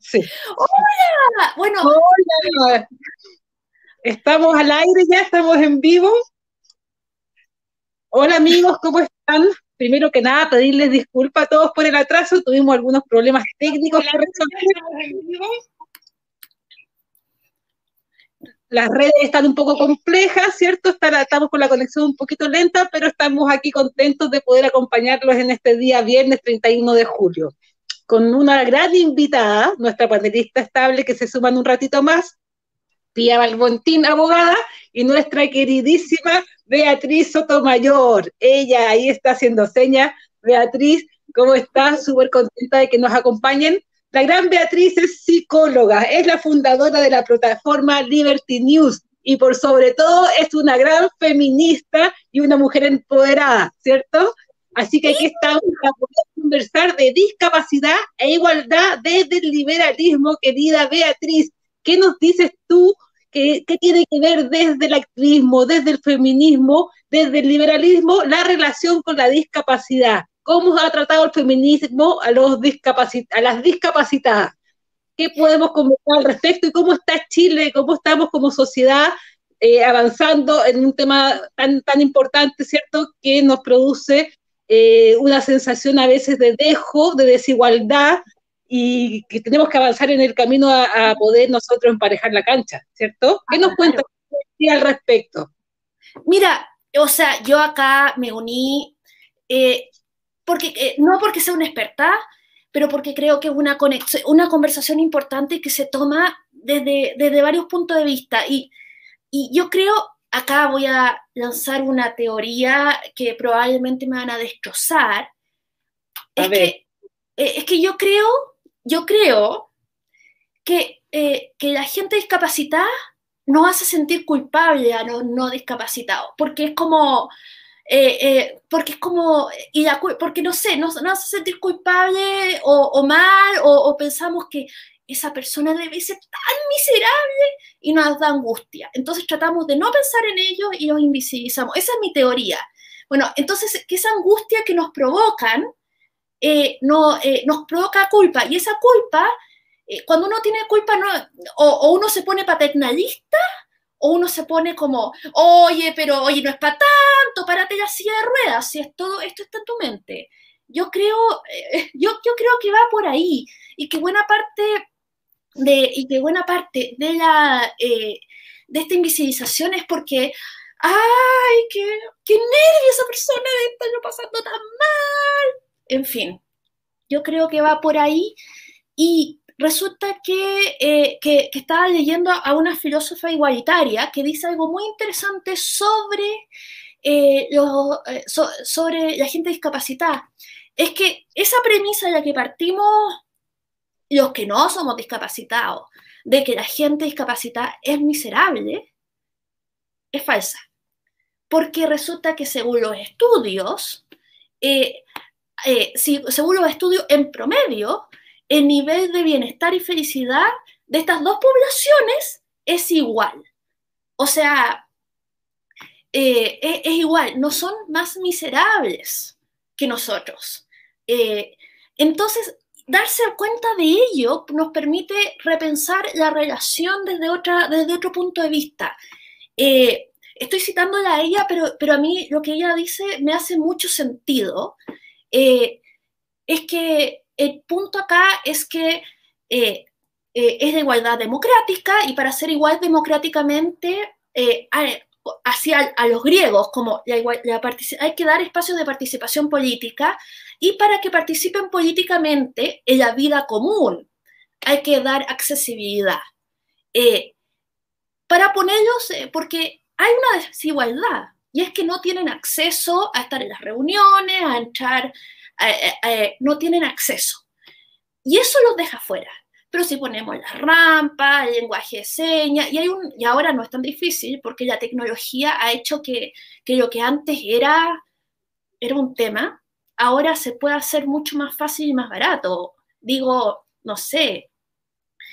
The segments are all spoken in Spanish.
Sí. Hola, bueno. Hola. Estamos al aire ya, estamos en vivo. Hola amigos, ¿cómo están? Primero que nada, pedirles disculpas a todos por el atraso, tuvimos algunos problemas técnicos que resolver. Las redes están un poco complejas, ¿cierto? Estamos con la conexión un poquito lenta, pero estamos aquí contentos de poder acompañarlos en este día, viernes 31 de julio con una gran invitada, nuestra panelista estable que se suman un ratito más, Pía Balbontín, abogada, y nuestra queridísima Beatriz Sotomayor. Ella ahí está haciendo señas. Beatriz, ¿cómo estás? Súper contenta de que nos acompañen. La gran Beatriz es psicóloga, es la fundadora de la plataforma Liberty News y por sobre todo es una gran feminista y una mujer empoderada, ¿cierto? Así que aquí estamos para poder conversar de discapacidad e igualdad desde el liberalismo, querida Beatriz. ¿Qué nos dices tú? ¿Qué, tiene que ver desde el activismo, desde el feminismo, desde el liberalismo, la relación con la discapacidad? ¿Cómo ha tratado el feminismo a, los a las discapacitadas? ¿Qué podemos conversar al respecto y cómo está Chile, cómo estamos como sociedad eh, avanzando en un tema tan, tan importante, ¿cierto?, que nos produce eh, una sensación a veces de dejo, de desigualdad, y que tenemos que avanzar en el camino a, poder nosotros emparejar la cancha, ¿cierto? ¿Qué nos cuenta al respecto? Mira, o sea, yo acá me uní, eh, porque, eh, no porque sea una experta, pero porque creo que es una, una conversación importante que se toma desde, desde varios puntos de vista. Y, y yo creo acá voy a lanzar una teoría que probablemente me van a destrozar. es, Que, eh, es que yo creo, yo creo que, eh, que la gente discapacitada no hace sentir culpable a los no discapacitados, porque es como, eh, porque es como, y porque no sé, no nos hace sentir culpable o, mal, o, pensamos que esa persona debe ser tan miserable y nos da angustia. Entonces tratamos de no pensar en ellos y los invisibilizamos. Esa es mi teoría. Bueno, entonces que esa angustia que nos provocan eh, no, eh, nos provoca culpa y esa culpa, eh, cuando uno tiene culpa, no, o, uno se pone paternalista o uno se pone como, oye, pero oye, no es para tanto, párate la silla de ruedas, si es todo, esto está en tu mente. Yo creo, yo, yo creo que va por ahí y que buena parte de, y que buena parte de, la, eh, de esta invisibilización es porque, ¡ay, qué, qué nervio esa persona de estarlo pasando tan mal! En fin, yo creo que va por ahí y resulta que, eh, que, estaba leyendo a una filósofa igualitaria que dice algo muy interesante sobre, eh, sobre la gente discapacitada. Es que esa premisa de la que partimos los que no somos discapacitados, de que la gente discapacitada es miserable, es falsa. Porque resulta que según los estudios, eh, eh, según los estudios en promedio, el nivel de bienestar y felicidad de estas dos poblaciones es igual. O sea, eh, es, igual, no son más miserables que nosotros. entonces, darse cuenta de ello nos permite repensar la relación desde, otra, desde otro punto de vista. Eh, estoy citándola a ella, pero, pero a mí lo que ella dice me hace mucho sentido. Eh, es que el punto acá es que eh, es de igualdad democrática y para ser igual democráticamente hacia a los griegos, como hay que dar espacios de participación política y para que participen políticamente en la vida común hay que dar accesibilidad. Eh, para ponerlos, eh, porque hay una desigualdad, y es que no tienen acceso a estar en las reuniones, a entrar, no tienen acceso. Y eso los deja fuera. Pero si ponemos la rampa, el lenguaje de señas, y, hay un, y ahora no es tan difícil porque la tecnología ha hecho que, que lo que antes era, era un tema, ahora se puede hacer mucho más fácil y más barato. Digo, no sé.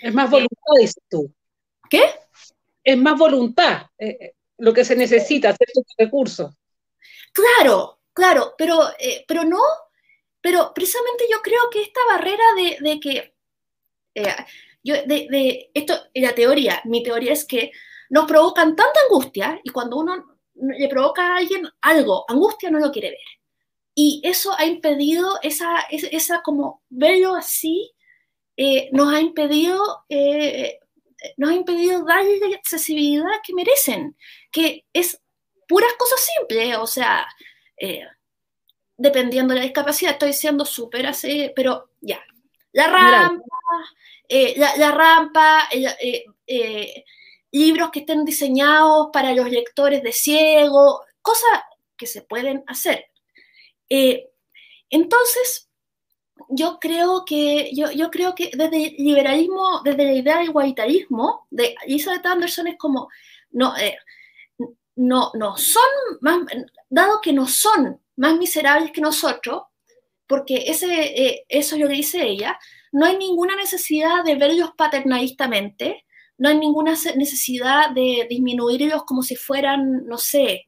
Es más voluntad, dices tú. ¿Qué? Es más voluntad eh, eh, lo que se necesita, hacer estos recursos. Claro, claro, pero, eh, pero no, pero precisamente yo creo que esta barrera de, que yo, de, esto, la teoría, mi teoría es que nos provocan tanta angustia y cuando uno le provoca a alguien algo, angustia no lo quiere ver. Y eso ha impedido, esa, esa como verlo así, eh, nos ha impedido, eh, nos ha impedido darle la accesibilidad que merecen, que es puras cosas simples, o sea, eh, dependiendo de la discapacidad, estoy siendo súper así, pero ya, la rampa, la, rampa, libros que estén diseñados para los lectores de ciego, cosas que se pueden hacer. Eh, entonces, yo creo que, yo, yo, creo que desde el liberalismo, desde la idea del igualitarismo, de Elizabeth Anderson es como, no, eh, no, no son más, dado que no son más miserables que nosotros, porque ese, eh, eso es lo que dice ella, no hay ninguna necesidad de verlos paternalistamente, no hay ninguna necesidad de disminuirlos como si fueran, no sé,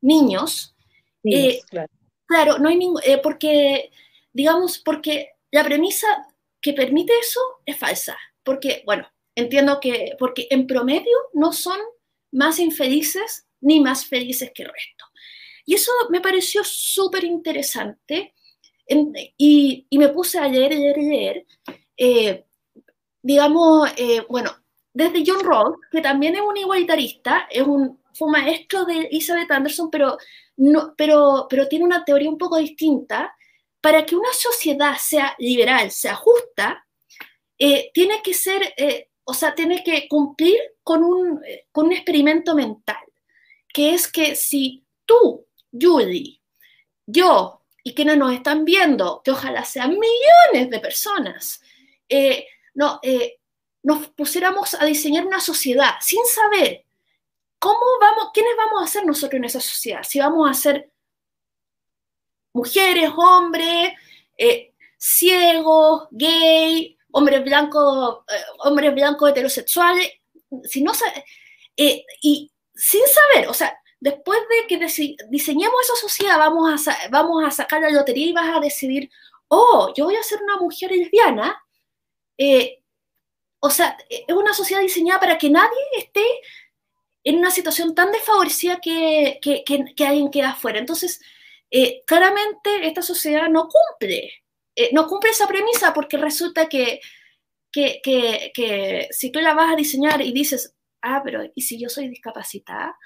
niños. Eh, claro. no hay ningún, eh, porque, digamos, porque la premisa que permite eso es falsa, porque, bueno, entiendo que, porque en promedio no son más infelices ni más felices que el resto. Y eso me pareció súper interesante y, me puse a leer, leer, leer. Eh, digamos, eh, bueno, desde John Rawls, que también es un igualitarista, es un, fue maestro de Elizabeth Anderson, pero, no, pero, pero tiene una teoría un poco distinta. Para que una sociedad sea liberal, sea justa, eh, tiene que ser, o sea, tiene que cumplir con un, con un experimento mental, que es que si tú, Judy, yo y quienes nos están viendo, que ojalá sean millones de personas, no, eh, nos pusiéramos a diseñar una sociedad sin saber cómo vamos, quiénes vamos a ser nosotros en esa sociedad, si vamos a ser mujeres, hombres, eh, ciegos, gay, hombres blancos, eh, hombres blancos heterosexuales, si no y sin saber, o sea, después de que diseñemos esa sociedad, vamos a, sacar la lotería y vas a decidir, oh, yo voy a ser una mujer lesbiana, eh, o sea, es una sociedad diseñada para que nadie esté en una situación tan desfavorecida que, que, que, alguien queda afuera. Entonces, eh, claramente esta sociedad no cumple, eh, no cumple esa premisa porque resulta que, que, si tú la vas a diseñar y dices, ah, pero ¿y si yo soy discapacitada?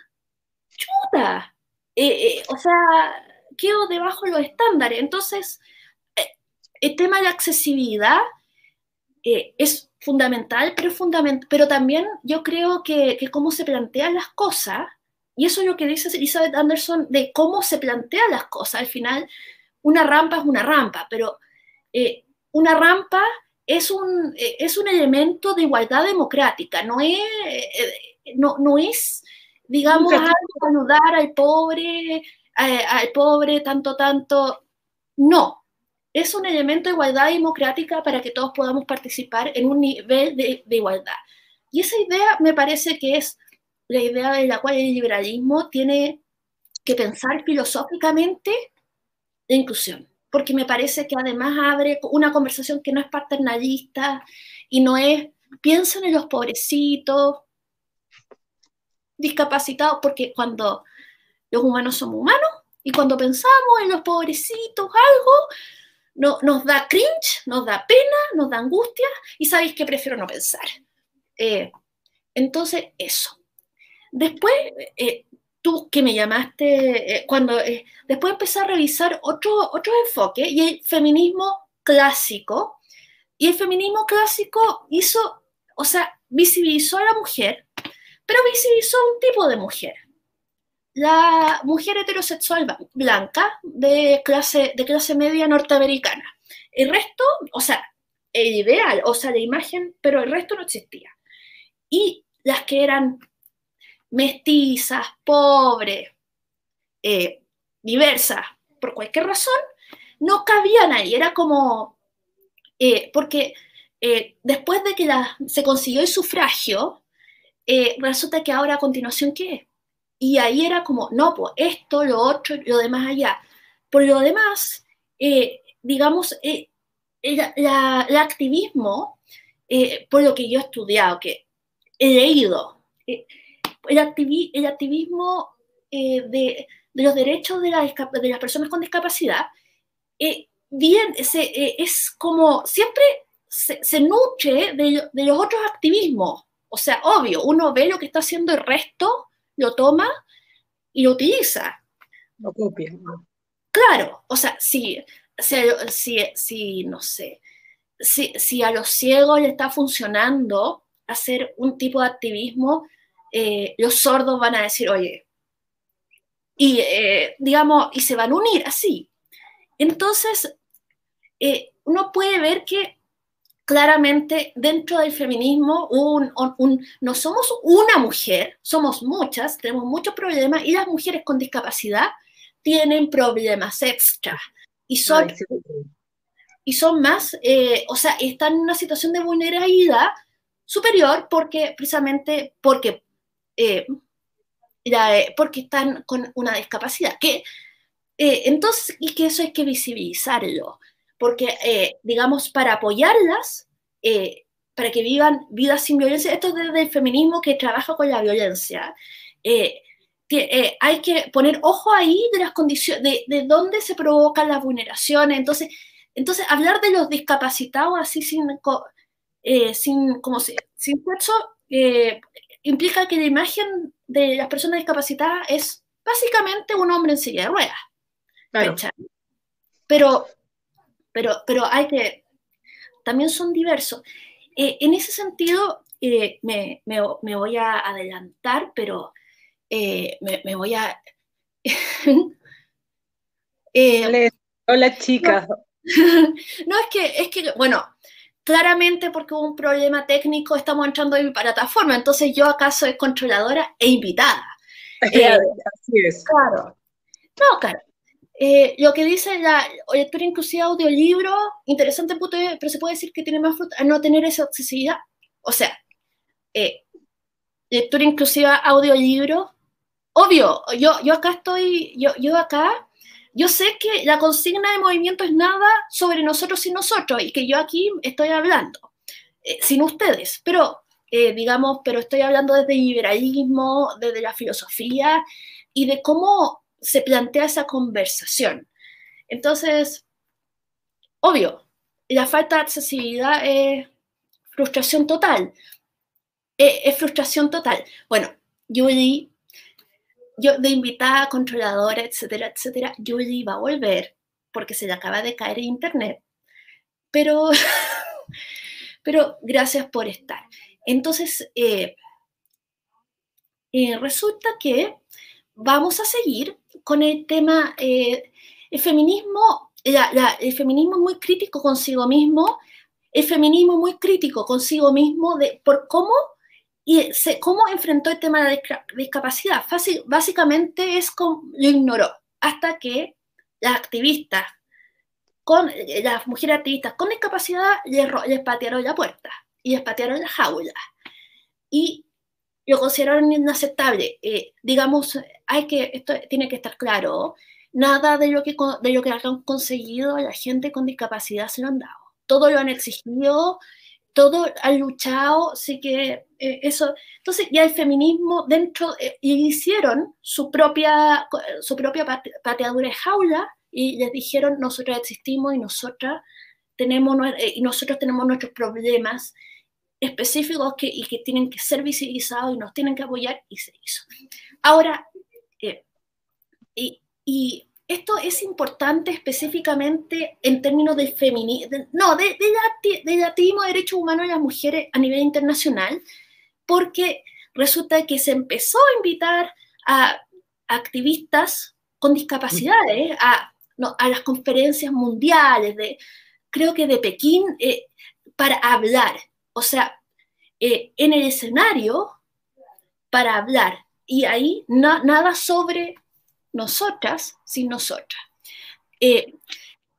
¡Chuta! o sea, quedo debajo de los estándares. Entonces, el tema de accesibilidad eh, es fundamental, pero, fundamental, pero también yo creo que, cómo se plantean las cosas, y eso es lo que dice Elizabeth Anderson de cómo se plantean las cosas. Al final, una rampa es una rampa, pero eh, una rampa es un, eh, es un elemento de igualdad democrática, no es, no, no es digamos, ayudar al pobre, al pobre, tanto, tanto. No, es un elemento de igualdad democrática para que todos podamos participar en un nivel de, igualdad. Y esa idea me parece que es la idea de la cual el liberalismo tiene que pensar filosóficamente la inclusión, porque me parece que además abre una conversación que no es paternalista y no es, piensen en los pobrecitos, discapacitados, porque cuando los humanos somos humanos y cuando pensamos en los pobrecitos algo, no, nos da cringe, nos da pena, nos da angustia y sabéis que prefiero no pensar. Eh, entonces, eso. Después, eh, tú que me llamaste, eh, cuando después empecé a revisar otro, otro enfoque y el feminismo clásico. Y el feminismo clásico hizo, o sea, visibilizó a la mujer, pero visibilizó un tipo de mujer la mujer heterosexual blanca de clase, de clase media norteamericana. El resto, o sea, el ideal, o sea, la imagen, pero el resto no existía. Y las que eran mestizas, pobres, eh, diversas, por cualquier razón, no cabían ahí. Era como, eh, porque eh, después de que se consiguió el sufragio, resulta que ahora a continuación, ¿qué? Y ahí era como, no, pues esto, lo otro, lo demás allá. Por lo demás, eh, digamos, eh, el, activismo, eh, por lo que yo he estudiado, que he leído, eh, el, el, activismo de, los derechos de, de, las personas con discapacidad, bien, es como siempre se, nutre de, de, los otros activismos. O sea, obvio, uno ve lo que está haciendo el resto, lo toma y lo utiliza. Lo copia. Claro, o sea, si, si, si, no sé, si, si, a los ciegos le está funcionando hacer un tipo de activismo, eh, los sordos van a decir, oye, y eh, digamos, y se van a unir así. Entonces, eh, uno puede ver que claramente dentro del feminismo un, no somos una mujer, somos muchas, tenemos muchos problemas y las mujeres con discapacidad tienen problemas extra y son, y son más, eh, o sea, están en una situación de vulnerabilidad superior porque precisamente porque, eh, eh, porque están con una discapacidad. Que, entonces, y que eso hay que visibilizarlo porque, eh, digamos, para apoyarlas, eh, para que vivan vidas sin violencia, esto es desde el feminismo que trabaja con la violencia, eh, hay que poner ojo ahí de las condiciones, de, de, dónde se provocan las vulneraciones. Entonces, entonces hablar de los discapacitados así sin, sin, como sin sexo implica que la imagen de las personas discapacitadas es básicamente un hombre en silla de ruedas. Pero pero, pero hay que, también son diversos. Eh, en ese sentido, eh, me, me, voy a adelantar, pero eh, me, voy a... Hola, chicas. No, es que, es que, bueno, claramente porque hubo un problema técnico estamos entrando en mi plataforma, entonces yo acá soy controladora e invitada. Así es. Claro. No, claro. Eh, lo que dice la lectura inclusiva audiolibro, interesante pero se puede decir que tiene más fruta a no tener esa accesibilidad. O sea, eh, lectura inclusiva audiolibro, obvio, yo, yo acá estoy, yo, yo acá, yo sé que la consigna de movimiento es nada sobre nosotros y nosotros, y que yo aquí estoy hablando, eh, sin ustedes, pero digamos, pero estoy hablando desde el liberalismo, desde la filosofía y de cómo se plantea esa conversación. Entonces, obvio, la falta de accesibilidad es frustración total. Es, frustración total. Bueno, Julie, yo de invitada, controladora, etcétera, etcétera, Julie va a volver porque se le acaba de caer en internet. Pero, pero gracias por estar. Entonces, eh, eh, resulta que vamos a seguir con el tema, eh, el feminismo, el feminismo muy crítico consigo mismo, el feminismo muy crítico consigo mismo de, por cómo, y se, cómo enfrentó el tema de la discapacidad. Básicamente es como, lo ignoró hasta que las activistas, con, las mujeres activistas con discapacidad les, les patearon la puerta y les patearon la jaula. Y lo consideraron inaceptable. Eh, digamos, hay que, esto tiene que estar claro, nada de lo, que, de lo que han conseguido la gente con discapacidad se lo han dado. Todo lo han exigido, todo han luchado, así que eh, eso. Entonces, ya el feminismo dentro, eh, hicieron su propia, su propia pateadura de jaula y les dijeron, nosotros existimos y nosotras tenemos, y nosotros tenemos nuestros problemas específicos que, y que tienen que ser visibilizados y nos tienen que apoyar y se hizo. Ahora, eh, y, y, esto es importante específicamente en términos del feminismo, no, de, de, del activismo de derechos humanos de las mujeres a nivel internacional, porque resulta que se empezó a invitar a activistas con discapacidades a, a las conferencias mundiales, de, creo que de Pekín, eh, para hablar o sea, eh, en el escenario para hablar. Y ahí nada sobre nosotras sin nosotras. Eh,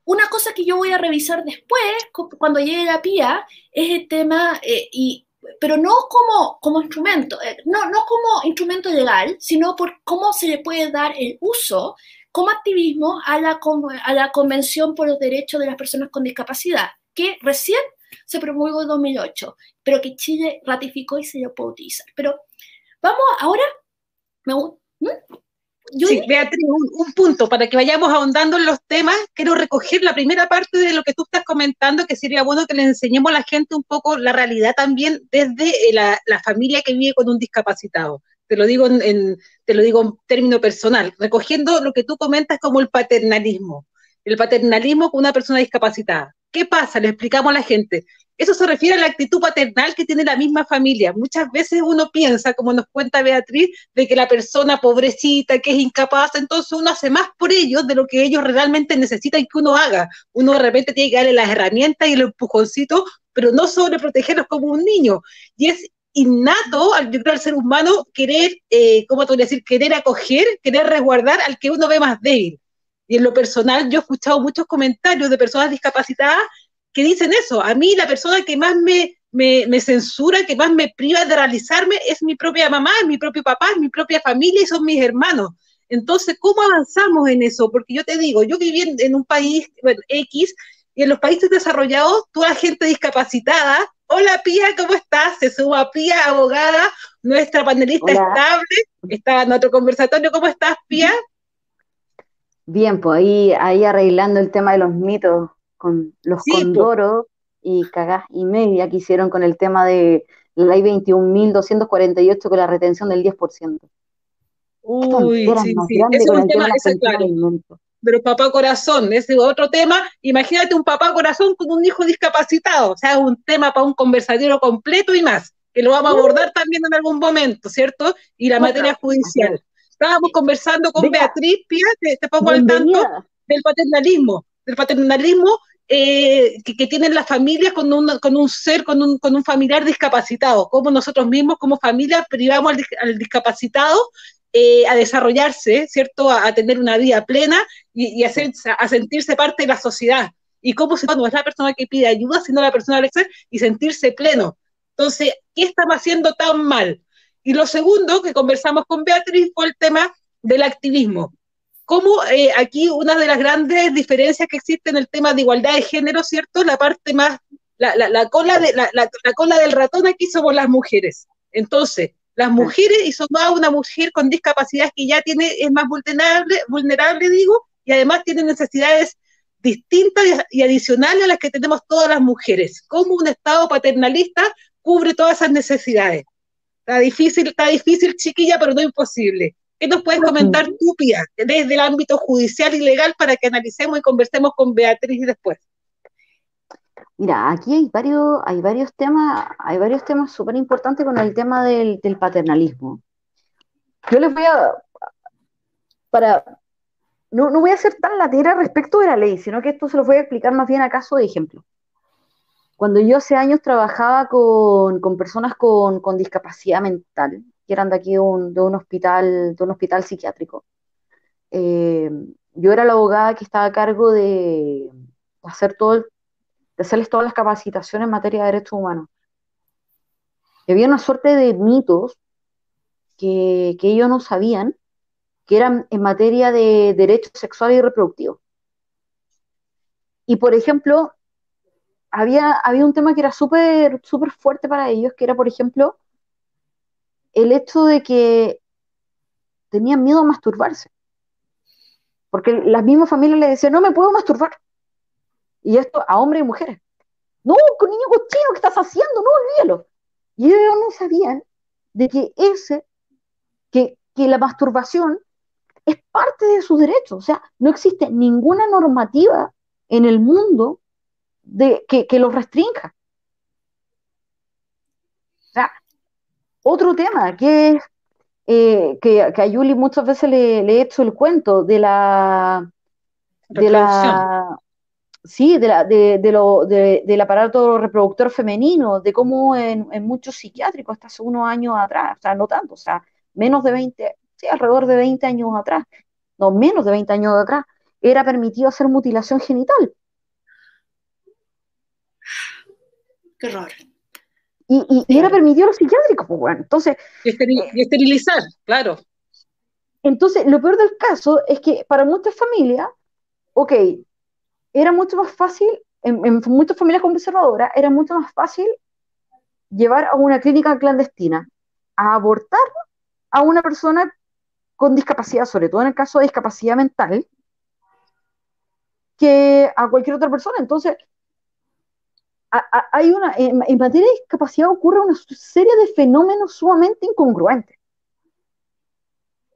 una cosa que yo voy a revisar después, cuando llegue la PIA, es el tema, eh, y, pero no como, como instrumento, no, no como instrumento legal, sino por cómo se le puede dar el uso como activismo a la, a la Convención por los Derechos de las Personas con Discapacidad que recién se promulgó en 2008, pero que Chile ratificó y se lo puede utilizar. Pero vamos ahora, me, sí, Beatriz, un, punto para que vayamos ahondando en los temas. Quiero recoger la primera parte de lo que tú estás comentando, que sería bueno que le enseñemos a la gente un poco la realidad también desde eh, la, familia que vive con un discapacitado. Te lo digo en, te lo digo en término personal, recogiendo lo que tú comentas como el paternalismo. El paternalismo con una persona discapacitada. ¿Qué pasa? Le explicamos a la gente. Eso se refiere a la actitud paternal que tiene la misma familia. Muchas veces uno piensa, como nos cuenta Beatriz, de que la persona pobrecita, que es incapaz, entonces uno hace más por ellos de lo que ellos realmente necesitan que uno haga. Uno de repente tiene que darle las herramientas y el empujoncito, pero no sobreprotegerlos como un niño. Y es innato, yo creo, al ser humano querer, eh, ¿cómo te voy a decir? Querer acoger, querer resguardar al que uno ve más débil. Y en lo personal, yo he escuchado muchos comentarios de personas discapacitadas que dicen eso. A mí la persona que más me, me, censura, que más me priva de realizarme es mi propia mamá, es mi propio papá, es mi propia familia y son mis hermanos. Entonces, ¿cómo avanzamos en eso? Porque yo te digo, yo viví en, un país X y en los países desarrollados, toda la gente discapacitada, hola Pía, ¿cómo estás? Se suma Pía, abogada, nuestra panelista estable, está en otro conversatorio, ¿cómo estás Pía? Bien, pues ahí, ahí arreglando el tema de los mitos con los condoros y cagás y media que hicieron con el tema de la ley 21.248 con la retención del 10%. Uy, sí, sí. es un tema, claro. Pero papá corazón, ese es otro tema. Imagínate un papá corazón con un hijo discapacitado, o sea, un tema para un conversatorio completo y más, que lo vamos a abordar también en algún momento, ¿cierto? Y la materia judicial. Estábamos conversando con Beatriz Pía, te pongo al tanto del paternalismo del paternalismo eh, que, tienen las familias con un, con un ser, con un, con un familiar discapacitado, como nosotros mismos como familia privamos al, discapacitado eh, a desarrollarse, ¿cierto? A, tener una vida plena y, a, sentirse parte de la sociedad. Y cómo se, no es la persona que pide ayuda, sino la persona al ser y sentirse pleno. Entonces, ¿qué estamos haciendo tan mal? Y lo segundo que conversamos con Beatriz fue el tema del activismo cómo eh, aquí una de las grandes diferencias que existe en el tema de igualdad de género, ¿cierto? La parte más, la, la, cola, de, la, cola del ratón aquí somos las mujeres. Entonces, las mujeres, y son más una mujer con discapacidad que ya tiene, es más vulnerable, vulnerable, digo, y además tiene necesidades distintas y adicionales a las que tenemos todas las mujeres. ¿Cómo un Estado paternalista cubre todas esas necesidades? Está difícil, está difícil, chiquilla, pero no imposible. ¿Qué nos puedes comentar tú, Pia, desde el ámbito judicial y legal para que analicemos y conversemos con Beatriz después? Mira, aquí hay varios, hay varios temas, hay varios temas súper importantes con el tema del, paternalismo. Yo les voy a, para, no, no voy a ser tan latera respecto de la ley, sino que esto se lo voy a explicar más bien a caso de ejemplo. Cuando yo hace años trabajaba con, con personas con, con, discapacidad mental, que eran de aquí de un, hospital, de un hospital psiquiátrico. Eh, yo era la abogada que estaba a cargo de hacer todo de hacerles todas las capacitaciones en materia de derechos humanos. Y había una suerte de mitos que, ellos no sabían, que eran en materia de derechos sexuales y reproductivos. Y por ejemplo, había, había un tema que era súper súper fuerte para ellos, que era, por ejemplo, el hecho de que tenían miedo a masturbarse. Porque las mismas familias le decían, no me puedo masturbar. Y esto a hombres y mujeres. No, con niño cochino, ¿qué estás haciendo? No, olvídalo. Y ellos no sabían de que ese, que, que la masturbación es parte de sus derechos. O sea, no existe ninguna normativa en el mundo de, que, que los restrinja. O sea, otro tema que es eh, que, a Yuli muchas veces le, he hecho el cuento de la de la sí, de la, de, lo, del aparato reproductor femenino, de cómo en, muchos psiquiátricos hasta hace unos años atrás, o sea, no tanto, o sea, menos de 20, sí, alrededor de 20 años atrás, no, menos de 20 años atrás, era permitido hacer mutilación genital. Qué raro. Y, era permitido los psiquiátricos, pues bueno, entonces... Y, esterilizar, claro. Entonces, lo peor del caso es que para muchas familias, ok, era mucho más fácil en, muchas familias conservadoras era mucho más fácil llevar a una clínica clandestina a abortar a una persona con discapacidad, sobre todo en el caso de discapacidad mental, que a cualquier otra persona. Entonces, hay una, en, materia de discapacidad ocurre una serie de fenómenos sumamente incongruentes.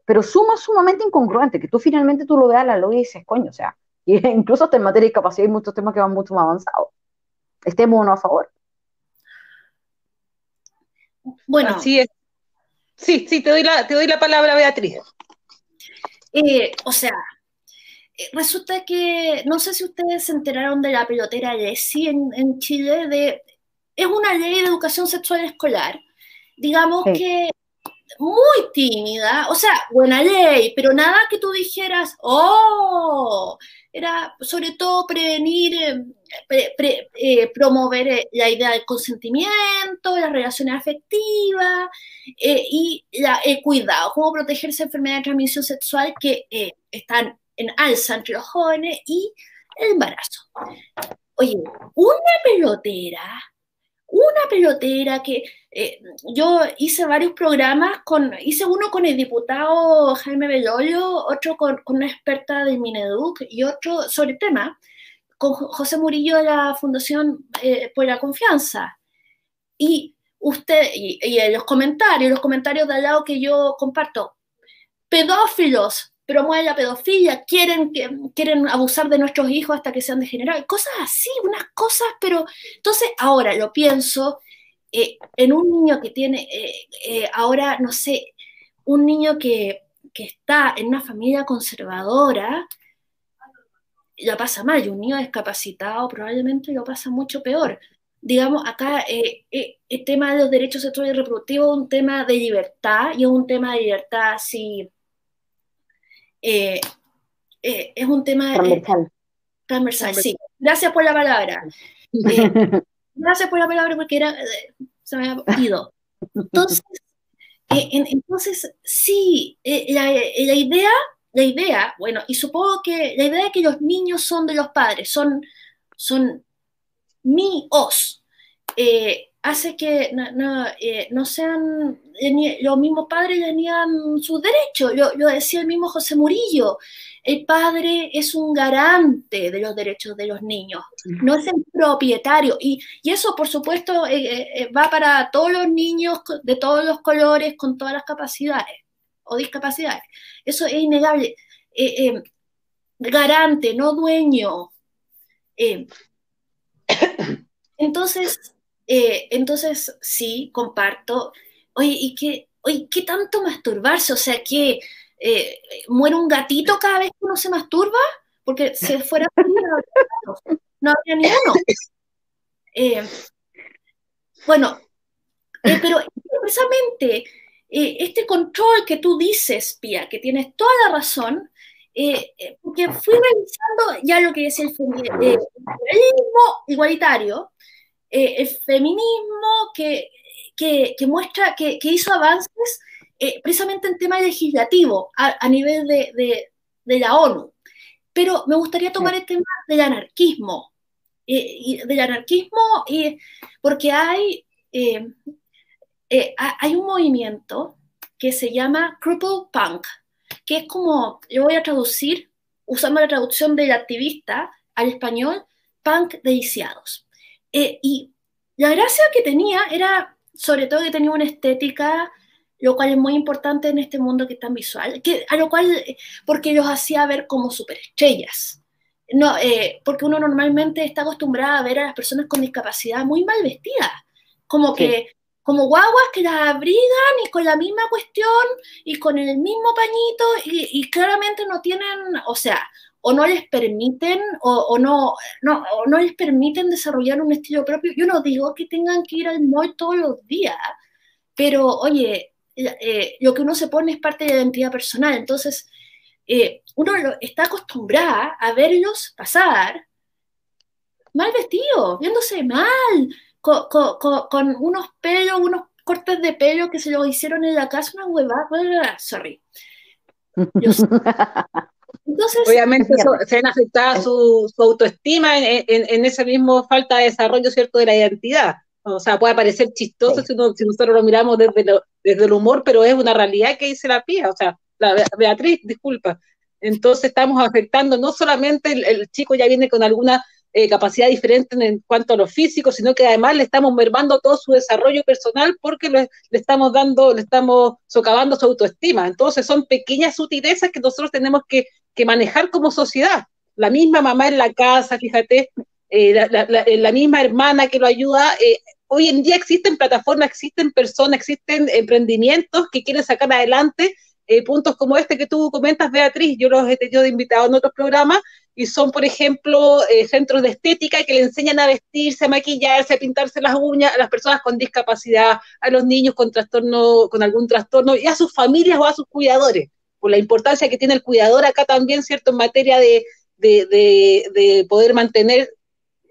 Pero suma, sumamente incongruentes, que tú finalmente tú lo veas a la luz y dices, coño, o sea, incluso hasta en materia de discapacidad hay muchos temas que van mucho más avanzados. Estemos o no a favor. Bueno, así es. Sí, sí, te doy la, te doy la palabra, Beatriz. Eh, o sea, resulta que, no sé si ustedes se enteraron de la pelotera Jessie en, en Chile, de, es una ley de educación sexual escolar, digamos que muy tímida, o sea, buena ley, pero nada que tú dijeras, oh, era sobre todo prevenir, eh, eh, promover eh, la idea del consentimiento, las relaciones afectivas y el cuidado, cómo protegerse de enfermedades de transmisión sexual que están en alza entre los jóvenes y el embarazo. Oye, una pelotera una pelotera que eh, yo hice varios programas, con, hice uno con el diputado Jaime Belolio, otro con, una experta del Mineduc y otro sobre el tema, con José Murillo de la Fundación eh, por la Confianza. Y usted, y, y, los comentarios, los comentarios de al lado que yo comparto, pedófilos, promueven la pedofilia, quieren, quieren abusar de nuestros hijos hasta que sean degenerados, cosas así, unas cosas, pero entonces ahora lo pienso eh, en un niño que tiene, eh, eh, ahora, no sé, un niño que, que, está en una familia conservadora, lo pasa mal, y un niño discapacitado probablemente lo pasa mucho peor. Digamos, acá el tema de los derechos sexuales y reproductivos es un tema de libertad y es un tema de libertad así eh, eh, es un tema eh, transversal. sí. Gracias por la palabra. gracias por la palabra porque era, se me había ido. Entonces, entonces sí, la, idea, la idea, bueno, y supongo que la idea de que los niños son de los padres, son, son míos, hace que no, sean los mismos padres tenían sus derechos. Lo, decía el mismo José Murillo. El padre es un garante de los derechos de los niños, no es el propietario. Y, eso, por supuesto, eh, eh, eh, va para todos los niños de todos los colores, con todas las capacidades o discapacidades. Eso es innegable. garante, no dueño. entonces, entonces, sí, comparto oye, ¿y qué, oye, qué tanto masturbarse? O sea, que eh, muere un gatito cada vez que uno se masturba, porque si fuera no habría ni uno. Eh, bueno, eh, pero precisamente este control que tú dices, Pia, que tienes toda la razón, porque fui revisando ya lo que es el feminismo igualitario, el feminismo que que, muestra, que, hizo avances eh, precisamente en tema legislativo a, nivel de, la ONU. Pero me gustaría tomar el tema del anarquismo, eh, del anarquismo, porque hay, eh, hay un movimiento que se llama Cripple Punk, que es como, yo voy a traducir, usando la traducción del activista al español, punk de lisiados. y la gracia que tenía era sobre todo que tenía una estética, lo cual es muy importante en este mundo que es tan visual, que, a lo cual, porque los hacía ver como superestrellas. No, eh, porque uno normalmente está acostumbrado a ver a las personas con discapacidad muy mal vestidas, como que como guaguas que las abrigan y con la misma cuestión y con el mismo pañito y, y claramente no tienen, o sea, o no les permiten o, no, no, no les permiten desarrollar un estilo propio. Yo no digo que tengan que ir al mall todos los días, pero oye, eh, lo que uno se pone es parte de la identidad personal. Entonces, eh, uno está acostumbrada a verlos pasar mal vestidos, viéndose mal, con, unos pelos, unos cortes de pelo que se lo hicieron en la casa, una huevada, sorry. Entonces, Obviamente se ven afectada su, su autoestima en, en, esa misma falta de desarrollo, ¿cierto?, de la identidad. O sea, puede parecer chistoso si, si, nosotros lo miramos desde, desde el humor, pero es una realidad que dice la pía, o sea, la Beatriz, disculpa. Entonces estamos afectando no solamente el, chico ya viene con alguna eh, capacidad diferente en, cuanto a lo físico, sino que además le estamos mermando todo su desarrollo personal porque le, estamos dando, le estamos socavando su autoestima. Entonces son pequeñas sutilezas que nosotros tenemos que, manejar como sociedad. La misma mamá en la casa, fíjate, eh, la, misma hermana que lo ayuda. Eh, hoy en día existen plataformas, existen personas, existen emprendimientos que quieren sacar adelante eh, puntos como este que tú comentas, Beatriz, yo los he tenido invitado en otros programas, y son, por ejemplo, centros de estética que le enseñan a vestirse, a maquillarse, a pintarse las uñas a las personas con discapacidad, a los niños con trastorno, con algún trastorno, y a sus familias o a sus cuidadores, por la importancia que tiene el cuidador acá también, ¿cierto?, en materia de, de poder mantener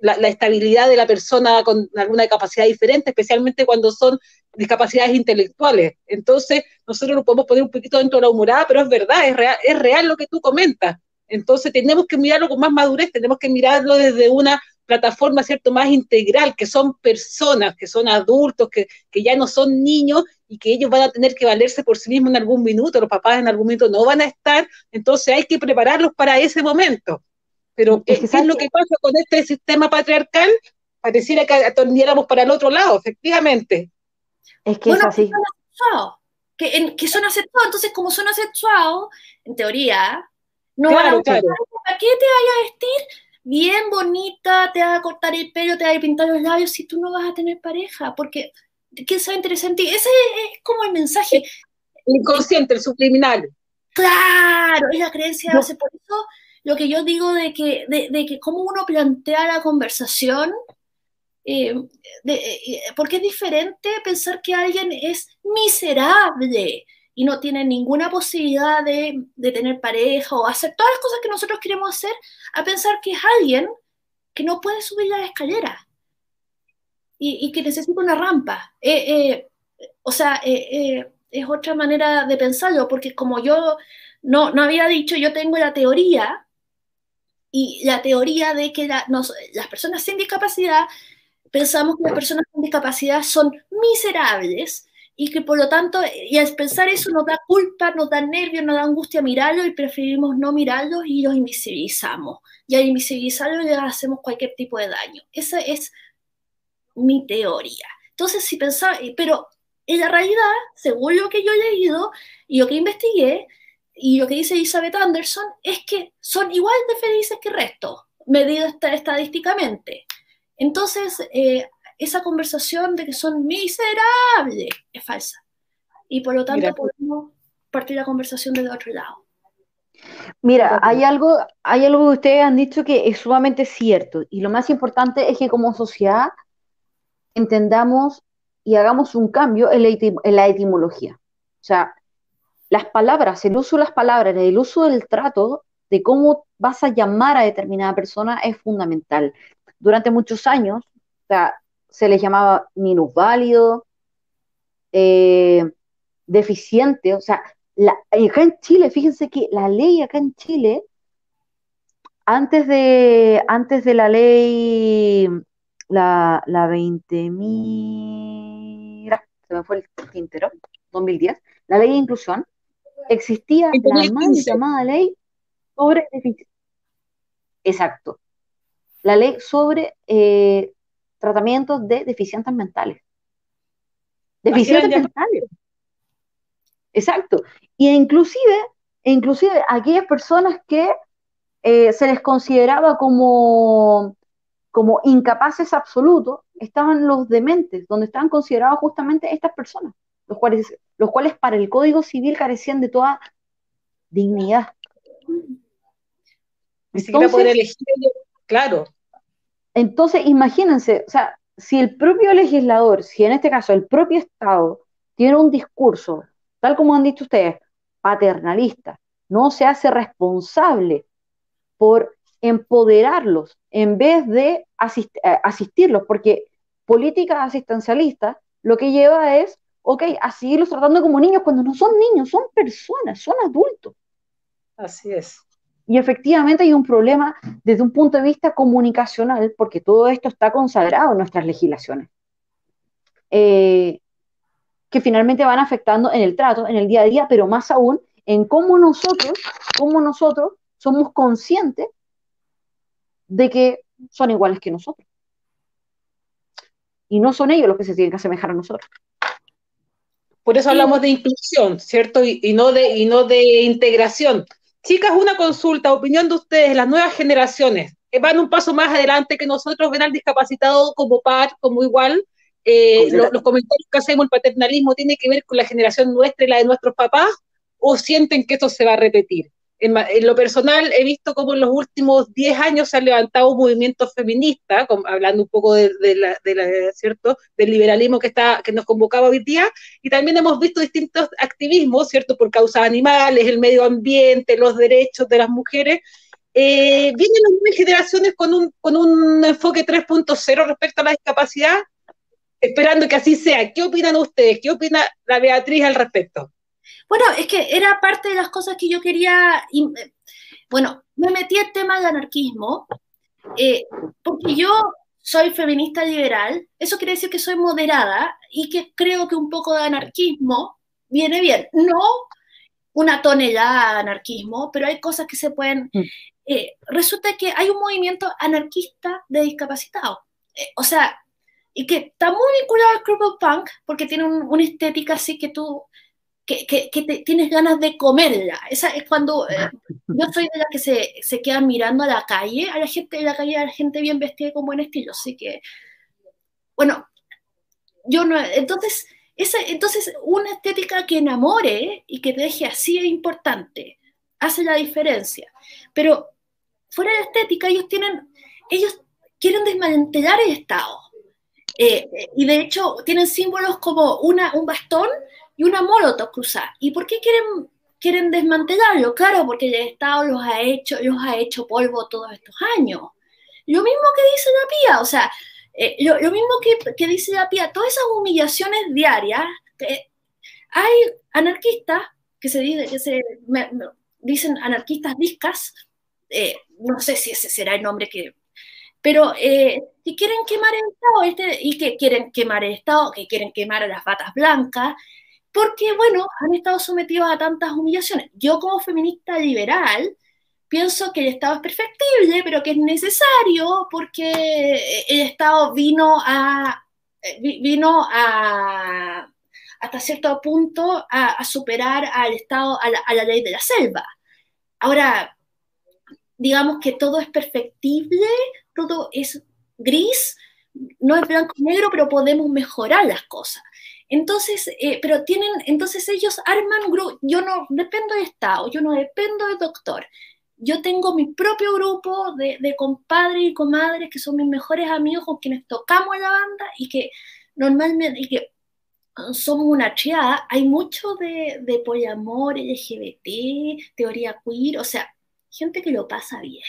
la, estabilidad de la persona con alguna capacidad diferente, especialmente cuando son discapacidades intelectuales. Entonces, nosotros lo podemos poner un poquito dentro de la humorada, pero es verdad, es real, es real lo que tú comentas. Entonces, tenemos que mirarlo con más madurez, tenemos que mirarlo desde una plataforma, ¿cierto?, más integral, que son personas, que son adultos, que, que ya no son niños y que ellos van a tener que valerse por sí mismos en algún minuto, los papás en algún minuto no van a estar, entonces hay que prepararlos para ese momento. Pero ¿qué es lo que pasa con este sistema patriarcal? Pareciera que atorniéramos para el otro lado, efectivamente. Es que es así. Que, que, son asexuados, entonces como son asexuados, en teoría, no claro, van a ¿Para qué te vayas a vestir bien bonita, te vas a cortar el pelo, te vas a pintar los labios si tú no vas a tener pareja? Porque, ¿qué sabe interesante? Ese es como el mensaje. El inconsciente, el subliminal. Claro, es la creencia base. Por eso lo que yo digo de que, de, que cómo uno plantea la conversación, eh, eh, porque es diferente pensar que alguien es miserable y no tiene ninguna posibilidad de, tener pareja o hacer todas las cosas que nosotros queremos hacer, a pensar que es alguien que no puede subir la escalera y, que necesita una rampa. Eh, o sea, es otra manera de pensarlo, porque como yo no, no había dicho, yo tengo la teoría y la teoría de que las personas sin discapacidad, pensamos que las personas con discapacidad son miserables y que por lo tanto, y al pensar eso nos da culpa, nos da nervios, nos da angustia mirarlos y preferimos no mirarlos y los invisibilizamos. Y al invisibilizarlos les hacemos cualquier tipo de daño. Esa es mi teoría. Entonces, si pensaba, pero en la realidad, según lo que yo he leído y lo que investigué, y lo que dice Elizabeth Anderson es que son igual de felices que el resto, medido estadísticamente. Entonces, eh, esa conversación de que son miserables es falsa. Y por lo tanto podemos partir la conversación desde otro lado. Mira, hay algo, hay algo que ustedes han dicho que es sumamente cierto. Y lo más importante es que como sociedad entendamos y hagamos un cambio en la, en la etimología. O sea, las palabras, el uso de las palabras, el uso del trato, de cómo vas a llamar a determinada persona es fundamental. Durante muchos años se les llamaba minusválido, eh, deficiente, o sea, acá en Chile, fíjense que la ley acá en Chile, antes de, antes de la ley, la, la 20.000, se me fue el tintero, 2010, la ley de inclusión, existía la mal llamada ley sobre Exacto. La ley sobre eh, tratamientos de deficientes mentales. Deficientes mentales. Exacto. Y inclusive, inclusive aquellas personas que eh, se les consideraba como, como incapaces absolutos, estaban los dementes, donde estaban considerados justamente estas personas, los cuales los cuales para el Código Civil carecían de toda dignidad. Ni siquiera poder elegir, claro. Entonces, imagínense, o sea, si el propio legislador, si en este caso el propio Estado tiene un discurso, tal como han dicho ustedes, paternalista, no se hace responsable por empoderarlos en vez de eh, asistirlos, porque política asistencialista lo que lleva es ok, a seguirlos tratando como niños cuando no son niños, son personas, son adultos. Así es. Y efectivamente hay un problema desde un punto de vista comunicacional, porque todo esto está consagrado en nuestras legislaciones, eh, que finalmente van afectando en el trato, en el día a día, pero más aún en cómo nosotros, cómo nosotros somos conscientes de que son iguales que nosotros. Y no son ellos los que se tienen que asemejar a nosotros. Por eso hablamos de inclusión, ¿cierto? Y, no de, y no de integración. Chicas, una consulta, opinión de ustedes, las nuevas generaciones, ¿van un paso más adelante que nosotros? ¿Ven al discapacitado como par, como igual? Eh, los, los, comentarios que hacemos, el paternalismo, ¿tiene que ver con la generación nuestra y la de nuestros papás? ¿O sienten que esto se va a repetir? En, lo personal he visto cómo en los últimos 10 años se han levantado un movimiento feminista, hablando un poco de, la, ¿cierto? del liberalismo que, está, que nos convocaba hoy día, y también hemos visto distintos activismos, ¿cierto? por causas animales, el medio ambiente, los derechos de las mujeres. Eh, vienen las nuevas generaciones con un, con un enfoque 3.0 respecto a la discapacidad, esperando que así sea. ¿Qué opinan ustedes? ¿Qué opina la Beatriz al respecto? Bueno, es que era parte de las cosas que yo quería, bueno, me metí el tema del anarquismo, eh, porque yo soy feminista liberal, eso quiere decir que soy moderada y que creo que un poco de anarquismo viene bien. No una tonelada de anarquismo, pero hay cosas que se pueden... Mm. Eh, resulta que hay un movimiento anarquista de discapacitados. Eh, o sea, y que está muy vinculado al crumple punk, porque tiene una estética así que tú que, te, tienes ganas de comerla. Esa es cuando eh, yo soy de las que se, se quedan mirando a la calle, a la gente de la calle, a la gente bien vestida con buen estilo. Así que, bueno, yo no. Entonces, esa, entonces una estética que enamore y que te deje así es importante, hace la diferencia. Pero fuera de la estética, ellos tienen, ellos quieren desmantelar el Estado. Eh, y de hecho tienen símbolos como una, un bastón y una molotov cruzada. ¿Y por qué quieren, quieren desmantelarlo? Claro, porque el Estado los ha hecho, los ha hecho polvo todos estos años. Lo mismo que dice la PIA, o sea, eh, lo, mismo que, que, dice la PIA, todas esas humillaciones diarias, hay anarquistas que se, dice, que se dicen anarquistas discas, eh, no sé si ese será el nombre que... Pero eh, que quieren quemar el Estado, este, y que quieren quemar el Estado, que quieren quemar a las batas blancas, porque, bueno, han estado sometidos a tantas humillaciones. Yo como feminista liberal pienso que el Estado es perfectible, pero que es necesario porque el Estado vino a, vino a, hasta cierto punto a, superar al Estado, a la ley de la selva. Ahora, digamos que todo es perfectible, todo es gris, no es blanco y negro, pero podemos mejorar las cosas. Entonces, eh, pero tienen, entonces ellos arman grupo, yo no dependo de Estado, yo no dependo de doctor, yo tengo mi propio grupo de, compadres y comadres que son mis mejores amigos con quienes tocamos la banda y que normalmente, y que somos una triada, hay mucho de, de poliamor, LGBT, teoría queer, o sea, gente que lo pasa bien.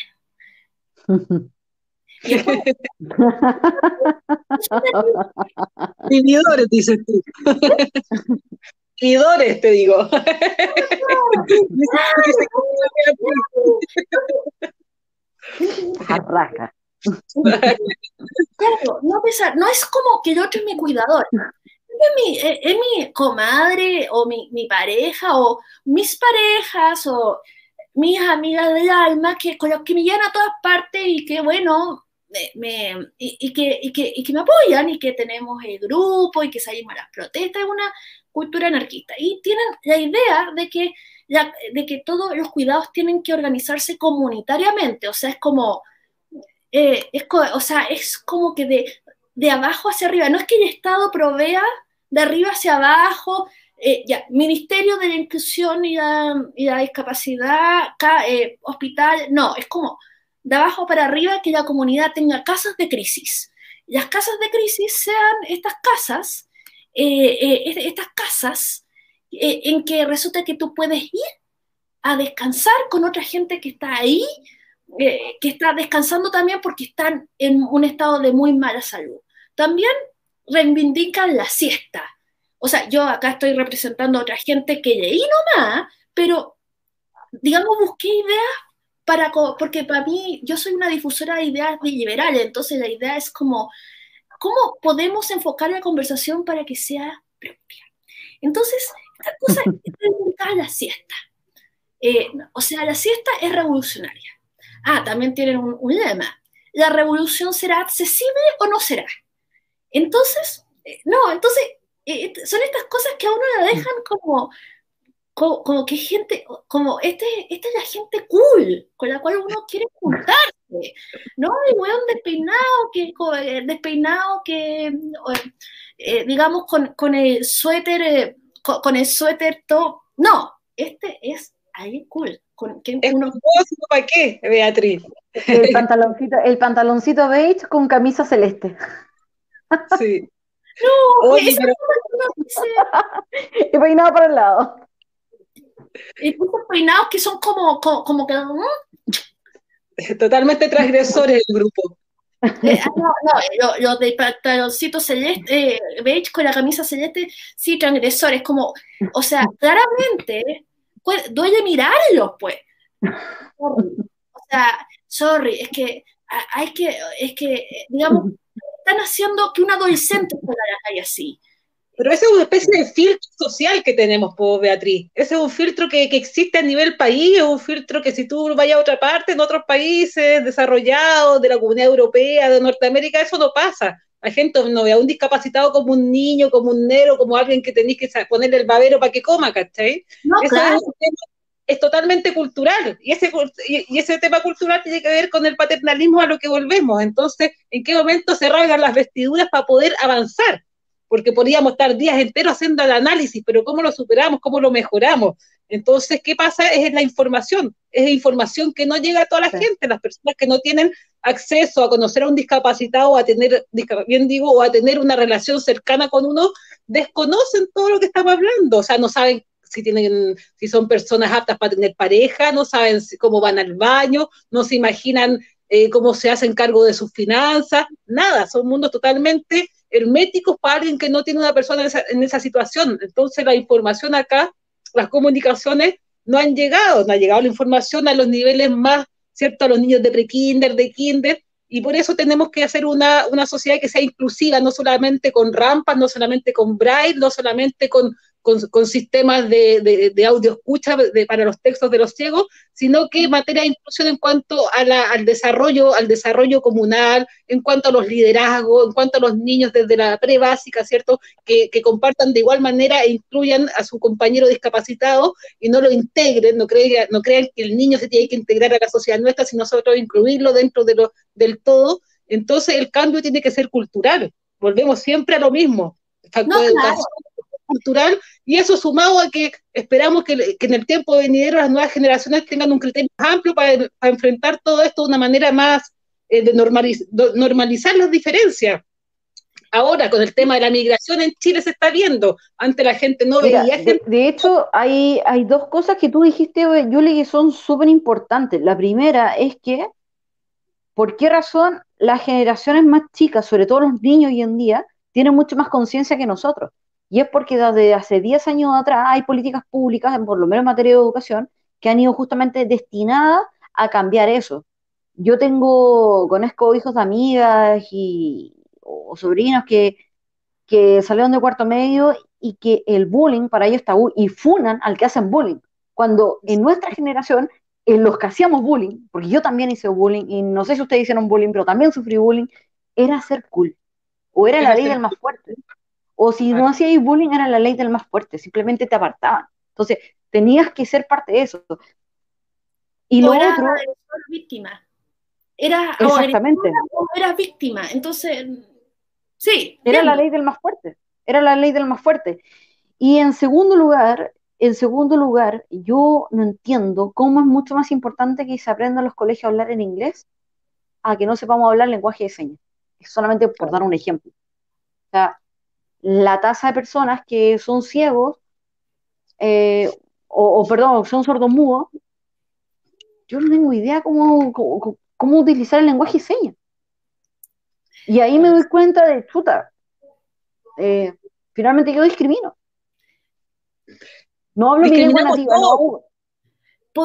Vividores, dices tú. Vividores, te digo. no, no es como que el otro es mi cuidador. Es mi, es mi comadre o mi, mi pareja o mis parejas o mis amigas del alma que, con los que me llevan a todas partes y que, bueno, me, y, que, y, que, y, que, me apoyan y que tenemos el grupo y que salimos a las protestas, es una cultura anarquista. Y tienen la idea de que, de que todos los cuidados tienen que organizarse comunitariamente, o sea, es como, eh, es, o sea, es como que de, de abajo hacia arriba, no es que el Estado provea de arriba hacia abajo, eh, ya, Ministerio de la Inclusión y la, y la Discapacidad, eh, hospital, no, es como de abajo para arriba que la comunidad tenga casas de crisis. Las casas de crisis sean estas casas, eh, eh, estas casas eh, en que resulta que tú puedes ir a descansar con otra gente que está ahí, que está descansando también porque están en un estado de muy mala salud. También reivindican la siesta. O sea, yo acá estoy representando a otra gente que leí nomás, pero digamos, busqué ideas para, porque para mí, yo soy una difusora de ideas liberales, entonces la idea es como, ¿cómo podemos enfocar la conversación para que sea propia? Entonces, esta cosa es la siesta. Eh, o sea, la siesta es revolucionaria. Ah, también tienen un, lema. ¿La revolución será accesible o no será? Entonces, eh, no, entonces, eh, son estas cosas que a uno la dejan como, como, que gente, como este, esta es la gente cool con la cual uno quiere juntarse, ¿no? El weón despeinado, que, eh, despeinado que, eh, digamos, con, con, el suéter, eh, con, el suéter todo. No, este es alguien cool. Con, que uno... ¿Para qué, Beatriz? El pantaloncito, el pantaloncito beige con camisa celeste. Sí. No, Oye, pero... y peinado para el lado y muchos peinados que son como, como, que... Totalmente transgresores el grupo. Eh, ah, no, no, los de pantaloncito celeste, eh, beige con la camisa celeste, sí, transgresores, como, o sea, claramente duele mirarlos, pues. O sea, sorry, es que hay que, es que, digamos, están haciendo que un adolescente fuera a la calle así. Pero ese es una especie de filtro social que tenemos, Beatriz. Ese es un filtro que, existe a nivel país, es un filtro que si tú vayas a otra parte, en otros países desarrollados, de la comunidad europea, de Norteamérica, eso no pasa. La gente no ve a un discapacitado como un niño, como un negro, como alguien que tenéis que ponerle el babero para que coma, ¿cachai? No, claro. es, totalmente cultural. Y ese, y, ese tema cultural tiene que ver con el paternalismo a lo que volvemos. Entonces, ¿en qué momento se rasgan las vestiduras para poder avanzar? Porque podríamos estar días enteros haciendo el análisis, pero ¿cómo lo superamos? ¿Cómo lo mejoramos? Entonces, ¿qué pasa? Es la información, es información que no llega a toda la gente, las personas que no tienen acceso a conocer a un discapacitado, a tener, bien digo, o a tener una relación cercana con uno, desconocen todo lo que estamos hablando, o sea, no saben si tienen, si son personas aptas para tener pareja, no saben cómo van al baño, no se imaginan eh, cómo se hacen cargo de sus finanzas, nada, son mundos totalmente herméticos para alguien que no tiene una persona en esa, situación. Entonces la información acá, las comunicaciones no han llegado, no ha llegado la información a los niveles más, ¿cierto? A los niños de pre-kinder, de kinder, y por eso tenemos que hacer una, una sociedad que sea inclusiva, no solamente con rampas, no solamente con braille, no solamente con con, sistemas de, de, audio escucha para los textos de los ciegos, sino que materia de inclusión en cuanto a la, al desarrollo, al desarrollo comunal, en cuanto a los liderazgos, en cuanto a los niños desde la pre-básica, ¿cierto? Que, que, compartan de igual manera e incluyan a su compañero discapacitado y no lo integren, no crean, no crean que el niño se tiene que integrar a la sociedad nuestra, sino nosotros incluirlo dentro de lo, del todo. Entonces el cambio tiene que ser cultural. Volvemos siempre a lo mismo. Factor de educación, cultural y eso sumado a que esperamos que, en el tiempo venidero las nuevas generaciones tengan un criterio más amplio para, enfrentar todo esto de una manera más eh, de normalizar las diferencias. Ahora, con el tema de la migración en Chile se está viendo. Antes la gente no veía gente. De, hecho, hay, hay dos cosas que tú dijiste, Yuli, que son súper importantes. La primera es que, ¿por qué razón las generaciones más chicas, sobre todo los niños hoy en día, tienen mucho más conciencia que nosotros? Y es porque desde hace 10 años atrás hay políticas públicas, por lo menos en materia de educación, que han ido justamente destinadas a cambiar eso. Yo tengo, conozco hijos de amigas y, o sobrinos que, que salieron de cuarto medio y que el bullying para ellos está y funan al que hacen bullying. Cuando en nuestra generación, en los que hacíamos bullying, porque yo también hice bullying, y no sé si ustedes hicieron bullying, pero también sufrí bullying, era ser cool. O era la ley del más fuerte. O si no hacías bullying, era la ley del más fuerte, simplemente te apartaban. Entonces, tenías que ser parte de eso. Y lo era otro. víctima. Era Exactamente. O era víctima. Entonces, sí. Era la ley del más fuerte. Era la ley del más fuerte. Y en segundo lugar, en segundo lugar, yo no entiendo cómo es mucho más importante que se aprenda en los colegios a hablar en inglés a que no sepamos hablar lenguaje de señas. Solamente por dar un ejemplo. O sea, la tasa de personas que son ciegos, eh, o, perdón, son sordomudos, yo no tengo idea cómo, cómo, utilizar el lenguaje y señas. Y ahí me doy cuenta de, chuta, eh, finalmente yo discrimino. No hablo mi lengua nativa,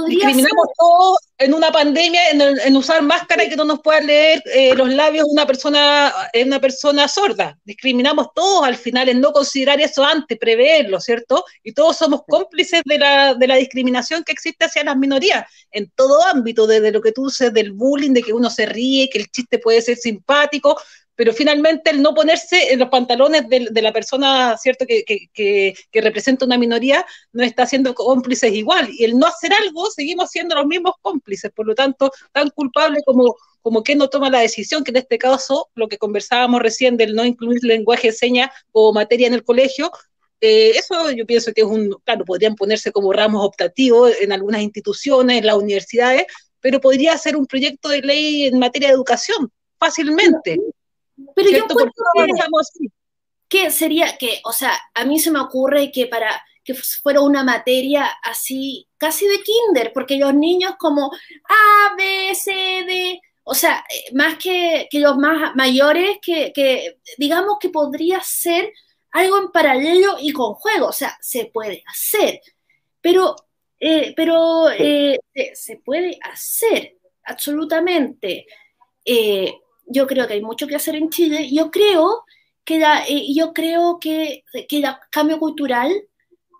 Discriminamos todos en una pandemia en, usar máscara y que no nos puedan leer eh, los labios una persona, una persona sorda. Discriminamos todos al final en no considerar eso antes, preverlo, ¿cierto? Y todos somos cómplices de la, de la discriminación que existe hacia las minorías en todo ámbito, desde lo que tú dices del bullying, de que uno se ríe, que el chiste puede ser simpático, pero finalmente el no ponerse en los pantalones de, la persona, ¿cierto?, que, representa una minoría, no está siendo cómplices igual. Y el no hacer algo, seguimos siendo los mismos cómplices, por lo tanto, tan culpable como, como que no toma la decisión, que en este caso, lo que conversábamos recién del no incluir lenguaje de señas o materia en el colegio, eh, eso yo pienso que es un, claro, podrían ponerse como ramos optativos en algunas instituciones, en las universidades, pero podría ser un proyecto de ley en materia de educación, fácilmente. Pero yo creo que, sería que, o sea, a mí se me ocurre que para que fuera una materia así, casi de kinder, porque los niños como A, B, C, D, o sea, eh, más que, que los más mayores, que, que, digamos que podría ser algo en paralelo y con juego, o sea, se puede hacer, pero, eh, pero eh, se puede hacer, absolutamente. Eh, yo creo que hay mucho que hacer en Chile. Yo creo que, la, eh, yo creo que, que el cambio cultural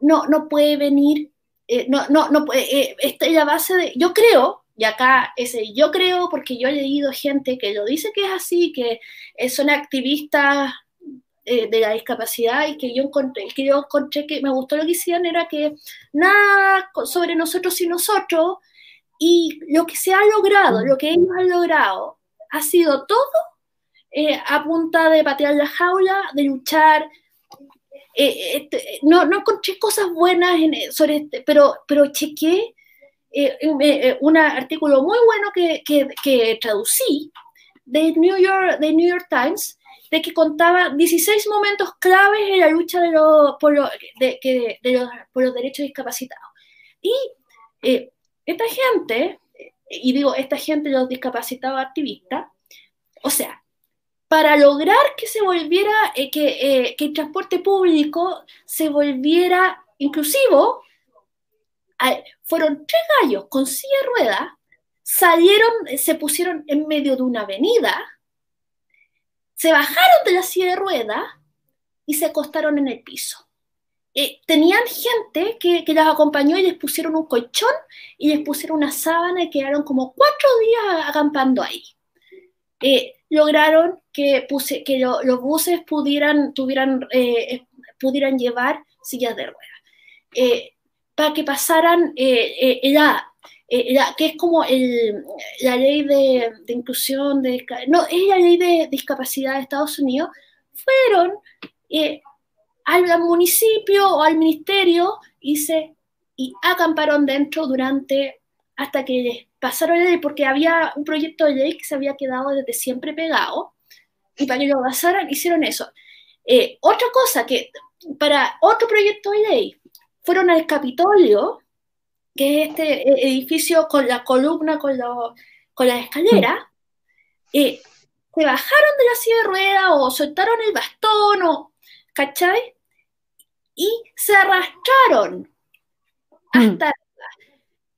no, no puede venir, eh, no, no, no eh, esta la base de, yo creo, y acá ese yo creo porque yo he leído gente que lo dice que es así, que son activistas de la discapacidad y que yo que yo encontré que me gustó lo que hicieron era que nada sobre nosotros y nosotros y lo que se ha logrado, lo que ellos han logrado ha sido todo eh, a punta de patear la jaula, de luchar. Eh, este, no, no encontré cosas buenas sobre este, pero, pero chequé eh, un artículo muy bueno que, que, traducí de New, York, de New York Times, de que contaba 16 momentos claves en la lucha de por, de, los, por, los, derechos discapacitados. Y esta gente y digo, esta gente, los discapacitados activistas, o sea, para lograr que se volviera, eh, eh, que, el transporte público se volviera inclusivo, fueron tres gallos con silla de ruedas, salieron, se pusieron en medio de una avenida, se bajaron de la silla de ruedas y se acostaron en el piso. Eh, tenían gente que, que, las acompañó y les pusieron un colchón y les pusieron una sábana y quedaron como cuatro días acampando ahí. Eh, lograron que, puse, que los buses pudieran, tuvieran, eh, pudieran llevar sillas de ruedas. para que pasaran la, que es como el, la ley de, de, inclusión, de, no, es la ley de discapacidad de Estados Unidos, fueron al municipio o al ministerio y, se, y acamparon dentro durante hasta que pasaron la ley, porque había un proyecto de ley que se había quedado desde siempre pegado, y para que lo pasaran hicieron eso. Eh, otra cosa que para otro proyecto de ley fueron al Capitolio, que es este edificio con la columna, con, con la escalera, eh, se bajaron de la silla de rueda o soltaron el bastón o, ¿cachai? y se arrastraron hasta...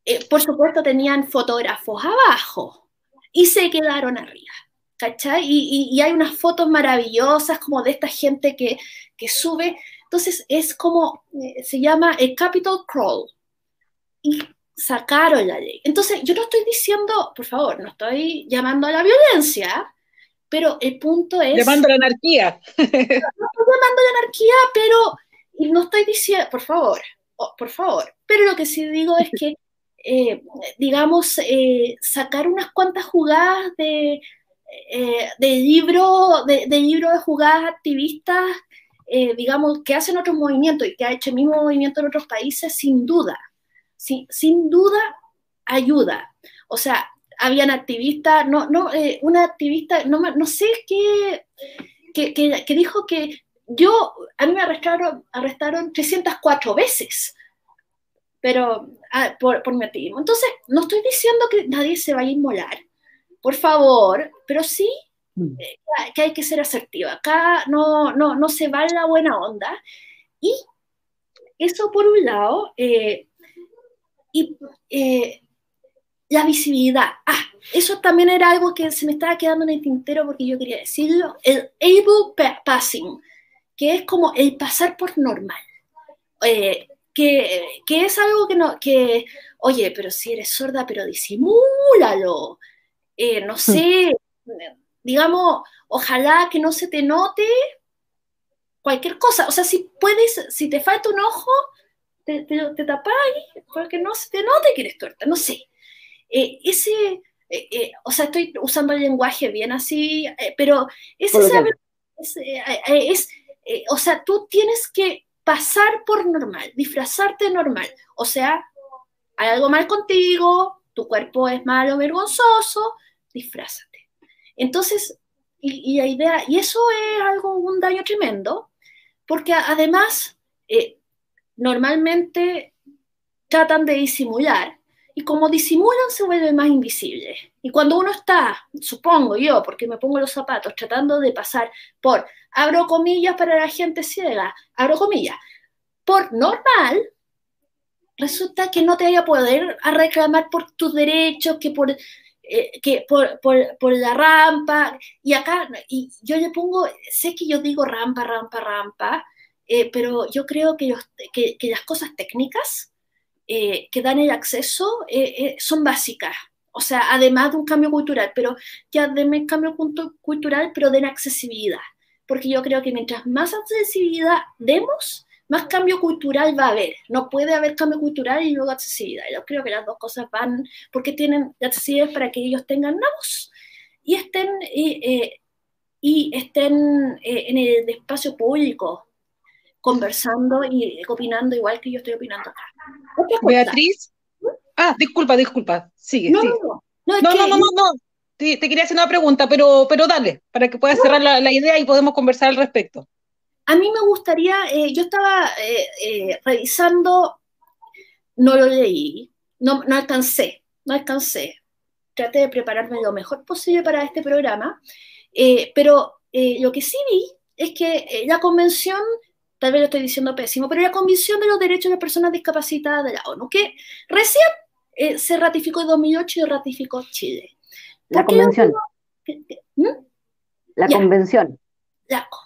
Eh, por supuesto tenían fotógrafos abajo y se quedaron arriba. ¿Cachai? Y, hay unas fotos maravillosas como de esta gente que, sube. Entonces es como, eh, se llama el Capital Crawl. Y sacaron la ley. Entonces yo no estoy diciendo, por favor, no estoy llamando a la violencia, pero el punto es... Llamando a la anarquía. No estoy llamando a la anarquía, pero y no estoy diciendo, por favor, por favor, pero lo que sí digo es que, eh, digamos, eh, sacar unas cuantas jugadas de, eh, de libro, de, libro de jugadas activistas, digamos, que hacen otros movimientos y que ha hecho el mismo movimiento en otros países, sin duda, sin duda ayuda. O sea, habían activistas, no, no, una activista, no, no sé qué, que, que, dijo que yo, a mí me arrestaron, arrestaron 304 veces, pero ah, por, por mi activismo. Entonces, no estoy diciendo que nadie se vaya a inmolar, por favor, pero sí mm. eh, que hay que ser asertiva. Acá no, no, no se va la buena onda. Y eso por un lado, eh, y eh, la visibilidad. Ah, eso también era algo que se me estaba quedando en el tintero porque yo quería decirlo. El able passing, que es como el pasar por normal. Eh, que, que, es algo que no, que, oye, pero si eres sorda, pero disimúlalo. Eh, no sé, digamos, ojalá que no se te note cualquier cosa. O sea, si puedes, si te falta un ojo, te, te, te tapáis para que no se te note que eres tuerta, no sé. Eh, ese, eh, eh, o sea, estoy usando el lenguaje bien así, pero ese es, es o sea, tú tienes que pasar por normal, disfrazarte normal. O sea, hay algo mal contigo, tu cuerpo es malo, vergonzoso, disfrázate. Entonces, y, la idea, y eso es algo, un daño tremendo, porque además, normalmente tratan de disimular, y como disimulan se vuelve más invisible. Y cuando uno está, supongo yo, porque me pongo los zapatos, tratando de pasar por, abro comillas para la gente ciega, abro comillas, por normal, resulta que no te vaya a poder a reclamar por tus derechos, que por, eh, que por, por, la rampa, y acá, y yo le pongo, sé que yo digo rampa, rampa, rampa, eh, pero yo creo que, que, que las cosas técnicas eh, que dan el acceso eh, eh, son básicas. O sea, además de un cambio cultural, pero ya den cambio cultural, pero den accesibilidad. Porque yo creo que mientras más accesibilidad demos, más cambio cultural va a haber. No puede haber cambio cultural y luego accesibilidad. Yo creo que las dos cosas van, porque tienen accesibilidad para que ellos tengan una y estén, y estén en el espacio público, conversando y opinando igual que yo estoy opinando acá. Beatriz. Ah, disculpa, disculpa. Sigue. No, no, no. No, no, no, no, Te, quería hacer una pregunta, pero, pero dale, para que puedas cerrar la, idea y podemos conversar al respecto. A mí me gustaría, eh, yo estaba eh, eh, revisando, no lo leí, no, no alcancé, no alcancé. Traté de prepararme lo mejor posible para este programa, pero lo que sí vi es que la convención tal vez lo estoy diciendo pésimo, pero la Convención de los Derechos de las Personas Discapacitadas de la ONU, que recién eh, se ratificó en 2008 y ratificó Chile. La convención. ¿Mm? La convención.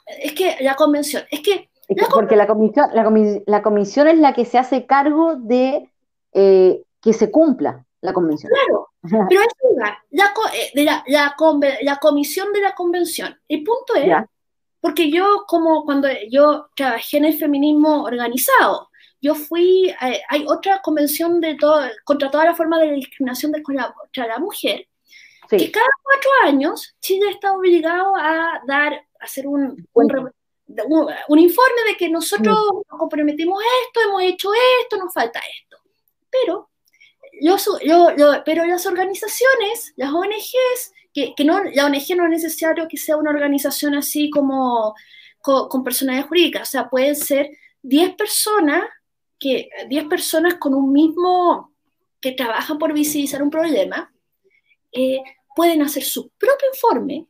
es que la convención, es que... porque la comisión, la, comisión es la que se hace cargo de eh, que se cumpla la convención. Claro, pero es la, eh, de la, la, comisión de la convención. El punto es porque yo, como cuando yo trabajé en el feminismo organizado, yo fui, eh, hay otra convención de todo, contra toda la forma de discriminación de, contra la mujer, que cada cuatro años Chile está obligado a dar, a hacer un, un, informe de que nosotros nos comprometimos esto, hemos hecho esto, nos falta esto. Pero, yo, yo, pero las organizaciones, las ONGs, que, no, la ONG no es necesario que sea una organización así como con, con personalidad jurídica, o sea, pueden ser 10 personas, que, 10 personas con un mismo, que trabajan por visibilizar un problema, eh, pueden hacer su propio informe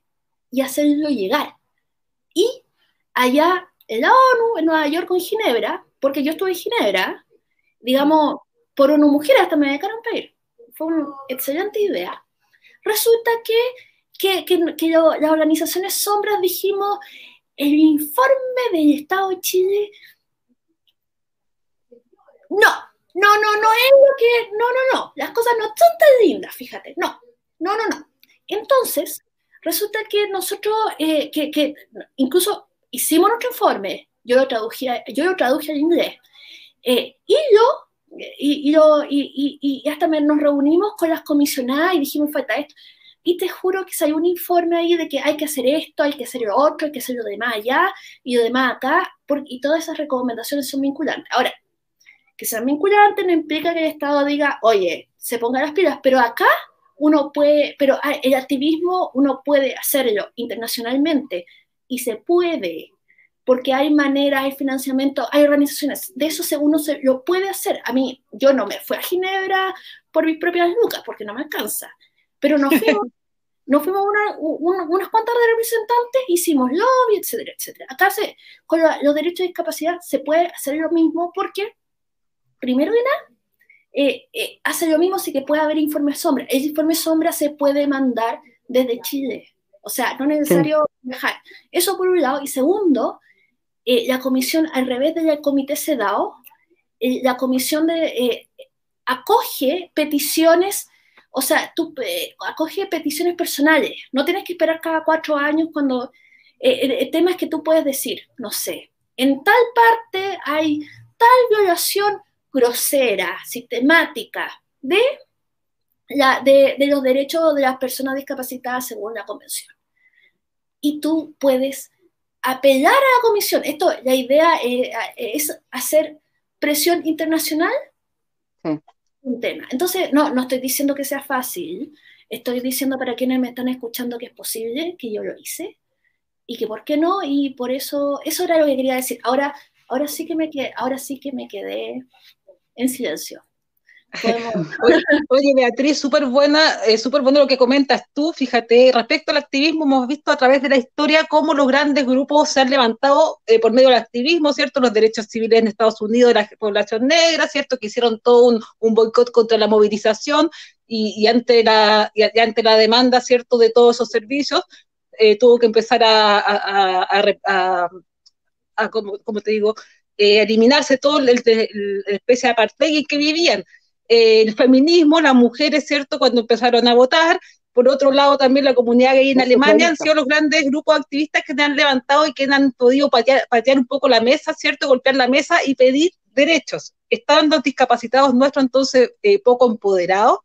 y hacerlo llegar. Y allá en la ONU, en Nueva York en Ginebra, porque yo estuve en Ginebra, digamos, por una mujer hasta me dejaron pedir. Fue una excelente idea resulta que, que, las organizaciones sombras dijimos, el informe del Estado de Chile, no, no, no, no es lo que, no, no, no, las cosas no son tan lindas, fíjate, no, no, no, no. Entonces, resulta que nosotros, eh, que, incluso hicimos nuestro informe, yo lo traduje, yo lo traduje al inglés, eh, y yo y, y, y, hasta nos reunimos con las comisionadas y dijimos, falta esto. Y te juro que salió un informe ahí de que hay que hacer esto, hay que hacer lo otro, hay que hacer lo demás allá y lo demás acá, porque, y todas esas recomendaciones son vinculantes. Ahora, que sean vinculantes no implica que el Estado diga, oye, se ponga las pilas, pero acá uno puede, pero el activismo uno puede hacerlo internacionalmente y se puede porque hay maneras, hay financiamiento, hay organizaciones. De eso uno se lo puede hacer. A mí, yo no me fui a Ginebra por mis propias lucas, porque no me alcanza. Pero nos fuimos, nos fuimos unas cuantas de representantes, hicimos lobby, etcétera, etcétera. Acá se, con los derechos de discapacidad se puede hacer lo mismo porque, primero que nada, eh, eh, hace lo mismo sí que puede haber informe sombra. El informe sombra se puede mandar desde Chile. O sea, no es necesario viajar. Eso por un lado. Y segundo, eh, la comisión, al revés del comité CEDAW, la comisión de, acoge peticiones, o sea, tú acoge peticiones personales. No tienes que esperar cada cuatro años cuando... el tema es que tú puedes decir, no sé, en tal parte hay tal violación grosera, sistemática de, la, de, los derechos de las personas discapacitadas según la convención. Y tú puedes apelar a la comisión. Esto, la idea eh, es hacer presión internacional. Un tema. Entonces, no, no estoy diciendo que sea fácil, estoy diciendo para quienes me están escuchando que es posible, que yo lo hice, y que por qué no, y por eso, eso era lo que quería decir. Ahora, ahora sí que me quedé, ahora sí que me quedé en silencio. Oye, Beatriz, súper buena, eh, súper bueno lo que comentas tú. Fíjate, respecto al activismo, hemos visto a través de la historia cómo los grandes grupos se han levantado eh, por medio del activismo, ¿cierto? Los derechos civiles en Estados Unidos de la población negra, ¿cierto? Que hicieron todo un, boicot contra la movilización y, ante la, demanda, ¿cierto?, de todos esos servicios, eh, tuvo que empezar a, como, te digo, eliminarse toda la especie de apartheid en que vivían. Eh, el feminismo, las mujeres, ¿cierto?, cuando empezaron a votar. Por otro lado, también la comunidad gay en Alemania han sido los grandes grupos activistas que se han levantado y que han podido patear, un poco la mesa, ¿cierto?, golpear la mesa y pedir derechos. Están los discapacitados nuestros entonces eh, poco empoderados.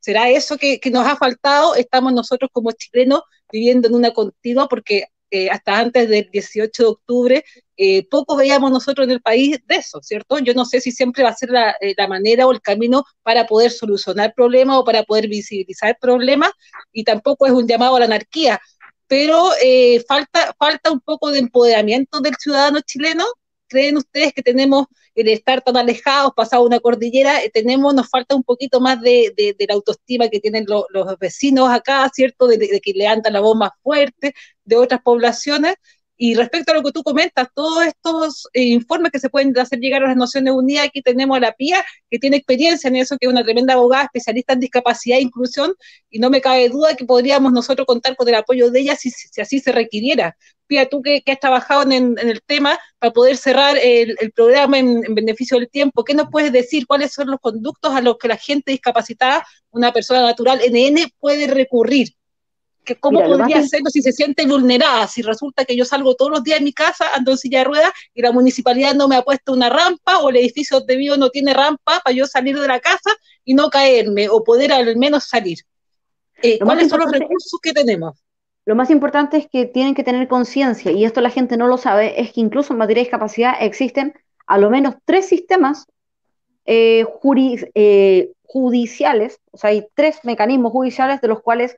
¿Será eso que, que, nos ha faltado? Estamos nosotros como chilenos viviendo en una continua porque eh, hasta antes del 18 de octubre, eh, poco veíamos nosotros en el país de eso, ¿cierto? Yo no sé si siempre va a ser la, eh, la manera o el camino para poder solucionar problemas o para poder visibilizar problemas, y tampoco es un llamado a la anarquía, pero falta, falta un poco de empoderamiento del ciudadano chileno. ¿Creen ustedes que tenemos el estar tan alejados, pasado una cordillera, eh, tenemos, nos falta un poquito más de, la autoestima que tienen los vecinos acá, ¿cierto? De, de, que levantan la voz más fuerte de otras poblaciones, y respecto a lo que tú comentas, todos estos eh, informes que se pueden hacer llegar a las Naciones Unidas, aquí tenemos a la PIA, que tiene experiencia en eso, que es una tremenda abogada especialista en discapacidad e inclusión, y no me cabe duda que podríamos nosotros contar con el apoyo de ella si, así se requiriera. Pía, tú que, has trabajado en, el tema para poder cerrar el, programa en, beneficio del tiempo, ¿qué nos puedes decir? ¿Cuáles son los conductos a los que la gente discapacitada, una persona natural NN, puede recurrir? ¿Cómo podría hacerlo si se siente vulnerada? Si resulta que yo salgo todos los días de mi casa, ando en silla de ruedas y la municipalidad no me ha puesto una rampa o el edificio de vivo no tiene rampa para yo salir de la casa y no caerme o poder al menos salir. Eh, ¿Cuáles son los recursos que tenemos? Lo más importante es que tienen que tener conciencia, y esto la gente no lo sabe, es que incluso en materia de discapacidad existen a lo menos tres sistemas eh, eh, judiciales, o sea, hay tres mecanismos judiciales de los cuales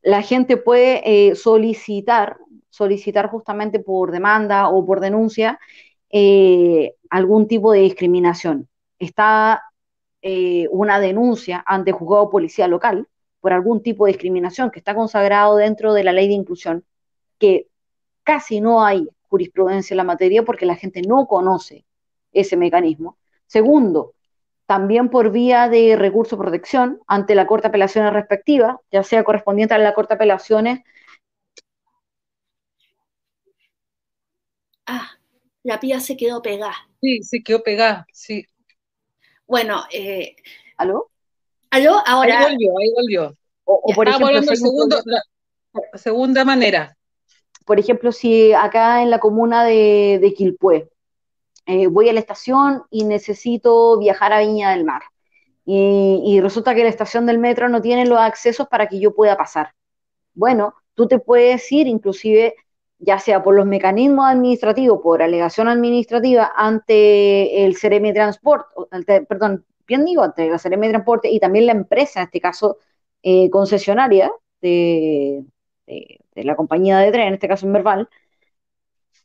la gente puede eh, solicitar, solicitar justamente por demanda o por denuncia algún tipo de discriminación. Está una denuncia ante el juzgado policía local por algún tipo de discriminación que está consagrado dentro de la ley de inclusión, que casi no hay jurisprudencia en la materia porque la gente no conoce ese mecanismo. Segundo, también por vía de recurso de protección ante la Corte de Apelaciones respectiva, ya sea correspondiente a la Corte de Apelaciones. Ah, la pía se quedó pegada. Sí, se quedó pegada, sí. Bueno, eh, ¿aló? ¿Aló? Ahora. Ahí volvió, ahí volvió. O, por ejemplo, la segunda manera. Por ejemplo, si acá en la comuna de, de Quilpué, eh, voy a la estación y necesito viajar a Viña del Mar. Y, resulta que la estación del metro no tiene los accesos para que yo pueda pasar. Bueno, tú te puedes ir inclusive, ya sea por los mecanismos administrativos, por alegación administrativa ante el CRM Transport, perdón, bien digo, ante la CRM Transporte y también la empresa, en este caso eh, concesionaria de, de, la compañía de tren, en este caso Merval,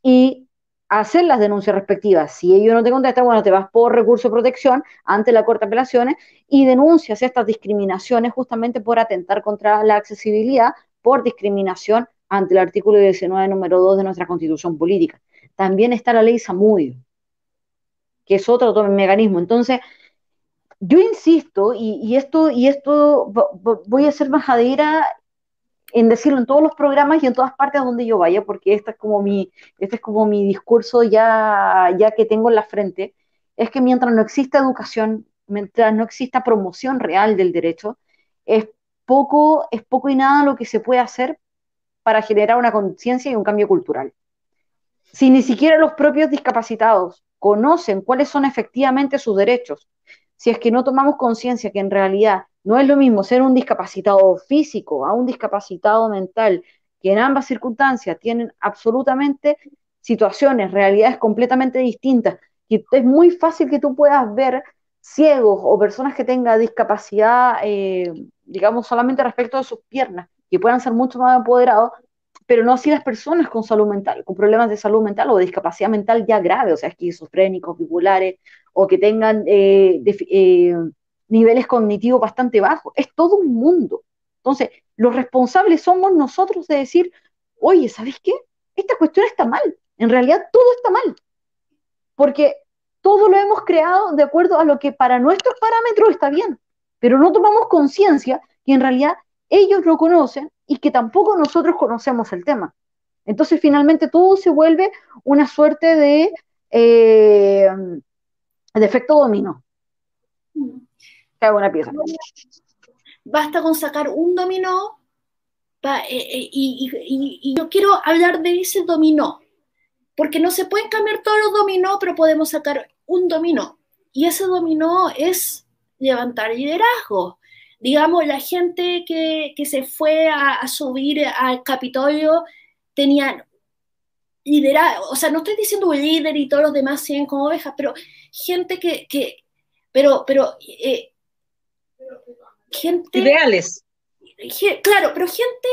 y hacer las denuncias respectivas. Si ellos no te contestan, bueno, te vas por recurso de protección ante la Corte de Apelaciones y denuncias estas discriminaciones justamente por atentar contra la accesibilidad, por discriminación ante el artículo 19, número 2 de nuestra Constitución Política. También está la ley Samudio, que es otro mecanismo. Entonces, yo insisto, y, esto, y esto voy a ser majadera en decirlo en todos los programas y en todas partes donde yo vaya, porque este es como mi, este es como mi discurso ya, ya que tengo en la frente, es que mientras no exista educación, mientras no exista promoción real del derecho, es poco, es poco y nada lo que se puede hacer para generar una conciencia y un cambio cultural. Si ni siquiera los propios discapacitados conocen cuáles son efectivamente sus derechos, si es que no tomamos conciencia que en realidad no es lo mismo ser un discapacitado físico a un discapacitado mental, que en ambas circunstancias tienen absolutamente situaciones, realidades completamente distintas, y es muy fácil que tú puedas ver ciegos o personas que tengan discapacidad, eh, digamos, solamente respecto de sus piernas, que puedan ser mucho más empoderados, pero no así las personas con salud mental, con problemas de salud mental o de discapacidad mental ya grave, o sea, esquizofrénicos, bipolares, o que tengan eh, eh, niveles cognitivos bastante bajos. Es todo un mundo. Entonces, los responsables somos nosotros de decir, oye, ¿sabes qué? Esta cuestión está mal. En realidad todo está mal. Porque todo lo hemos creado de acuerdo a lo que para nuestros parámetros está bien. Pero no tomamos conciencia que en realidad ellos lo conocen y que tampoco nosotros conocemos el tema. Entonces finalmente todo se vuelve una suerte de, eh, de efecto dominó. una pieza. Basta con sacar un dominó eh, eh, y, yo quiero hablar de ese dominó, porque no se pueden cambiar todos los dominó, pero podemos sacar un dominó. Y ese dominó es levantar liderazgo, digamos, la gente que, se fue a, subir al Capitolio tenían liderazgo, o sea, no estoy diciendo líder y todos los demás siguen como ovejas, pero gente que, pero, pero, eh, gente... Ideales. claro, pero gente,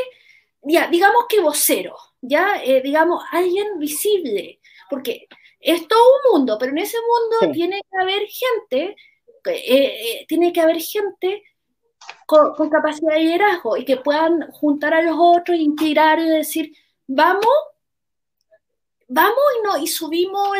ya, digamos que vocero, ya, eh, digamos, alguien visible, porque es todo un mundo, pero en ese mundo tiene que haber gente, eh, tiene que haber gente con, capacidad de liderazgo y que puedan juntar a los otros, integrar y decir, vamos, vamos y, no, y subimos,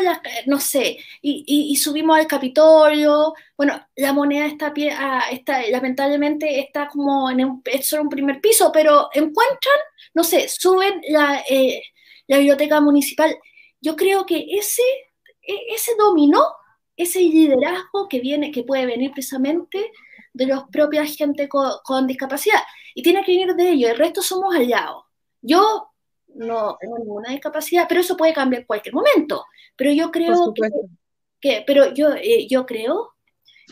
no sé, y, subimos al Capitolio. Bueno, la moneda está, ah, está lamentablemente está como en un, es solo un primer piso, pero encuentran, no sé, suben la, eh, la biblioteca municipal. Yo creo que ese, e, ese dominó, ese liderazgo que viene, que puede venir precisamente de los propios gente con, discapacidad. Y tiene que venir de ellos, el resto somos aliados. Yo no tengo ninguna discapacidad, pero eso puede cambiar en cualquier momento. Pero yo creo que, pero yo, eh, yo creo,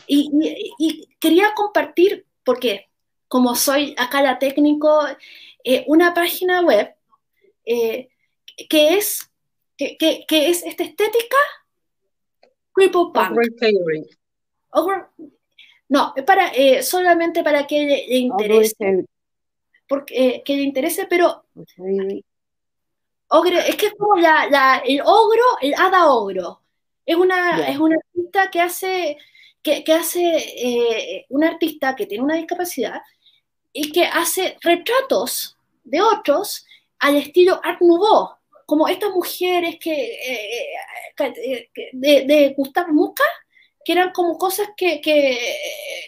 y, quería compartir, porque como soy acá la técnico, eh, una página web eh, que es que, que, es esta estética Cripple Punk. No, es para, eh, solamente para que le, interese. Porque, que le interese, pero. Ogre, es que es como la, el ogro, el hada ogro. Es una, es una artista que hace, que, hace eh, una artista que tiene una discapacidad y que hace retratos de otros al estilo Art Nouveau, como estas mujeres que, de, de Gustave Muca, que eran como cosas que,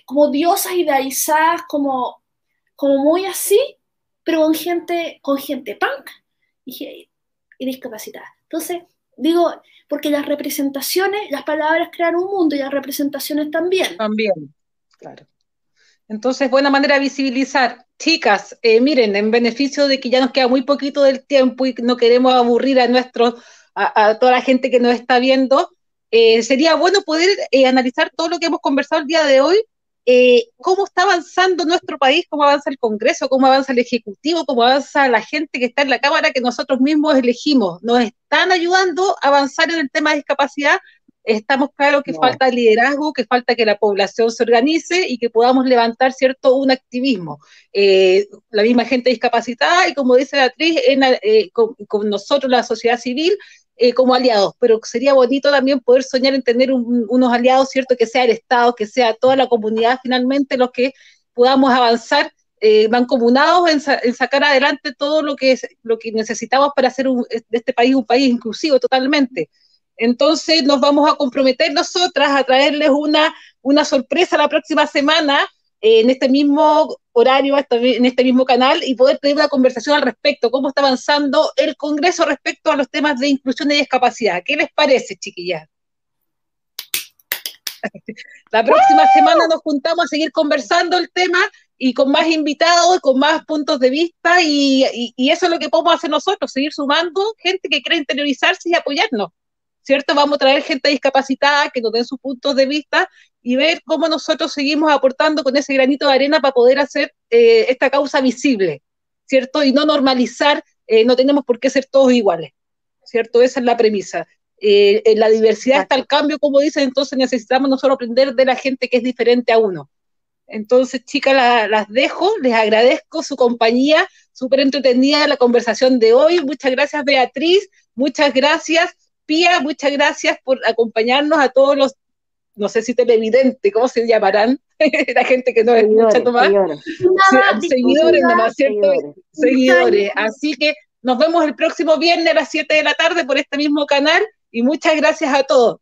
como diosas idealizadas, como, como muy así, pero con gente, con gente punk y, y discapacitada. Entonces, digo, porque las representaciones, las palabras crean un mundo y las representaciones también. También, claro. Entonces, buena manera de visibilizar. Chicas, eh, miren, en beneficio de que ya nos queda muy poquito del tiempo y no queremos aburrir a nuestros, a toda la gente que nos está viendo, eh, sería bueno poder eh, analizar todo lo que hemos conversado el día de hoy, eh, cómo está avanzando nuestro país, cómo avanza el Congreso, cómo avanza el Ejecutivo, cómo avanza la gente que está en la Cámara que nosotros mismos elegimos. Nos están ayudando a avanzar en el tema de discapacidad. Estamos claros que falta liderazgo, que falta que la población se organice y que podamos levantar, ¿cierto?, un activismo. la misma gente discapacitada y, como dice Beatriz, en, con nosotros, la sociedad civil, eh, como aliados, pero sería bonito también poder soñar en tener unos aliados, ¿cierto? Que sea el Estado, que sea toda la comunidad finalmente los que podamos avanzar eh, mancomunados en, sacar adelante todo lo que, es, lo que necesitamos para hacer de este país un país inclusivo totalmente. Entonces nos vamos a comprometer nosotras a traerles una, una sorpresa la próxima semana en este mismo horario, en este mismo canal y poder tener una conversación al respecto, cómo está avanzando el Congreso respecto a los temas de inclusión y discapacidad. ¿Qué les parece, chiquillas? La próxima semana nos juntamos a seguir conversando el tema y con más invitados, con más puntos de vista y, eso es lo que podemos hacer nosotros, seguir sumando gente que quiera interiorizarse y apoyarnos, ¿cierto? Vamos a traer gente discapacitada que nos den sus puntos de vista y ver cómo nosotros seguimos aportando con ese granito de arena para poder hacer eh, esta causa visible, ¿cierto? Y no normalizar, eh, no tenemos por qué ser todos iguales, ¿cierto? Esa es la premisa. Eh, en la diversidad está el cambio, como dicen, entonces necesitamos nosotros aprender de la gente que es diferente a uno. Entonces, chicas, las dejo, les agradezco su compañía, súper entretenida la conversación de hoy. Muchas gracias, Beatriz, muchas gracias, Pía, muchas gracias por acompañarnos a todos los, no sé si televidentes, ¿cómo se llamarán? la gente que no escucha tomar. Seguidores, seguidores nomás, ¿cierto? Seguidores. Así que nos vemos el próximo viernes a las 7 de la tarde por este mismo canal y muchas gracias a todos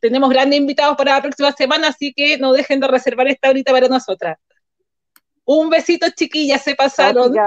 tenemos grandes invitados para la próxima semana, así que no dejen de reservar esta horita para nosotras. Un besito, chiquillas, se pasaron.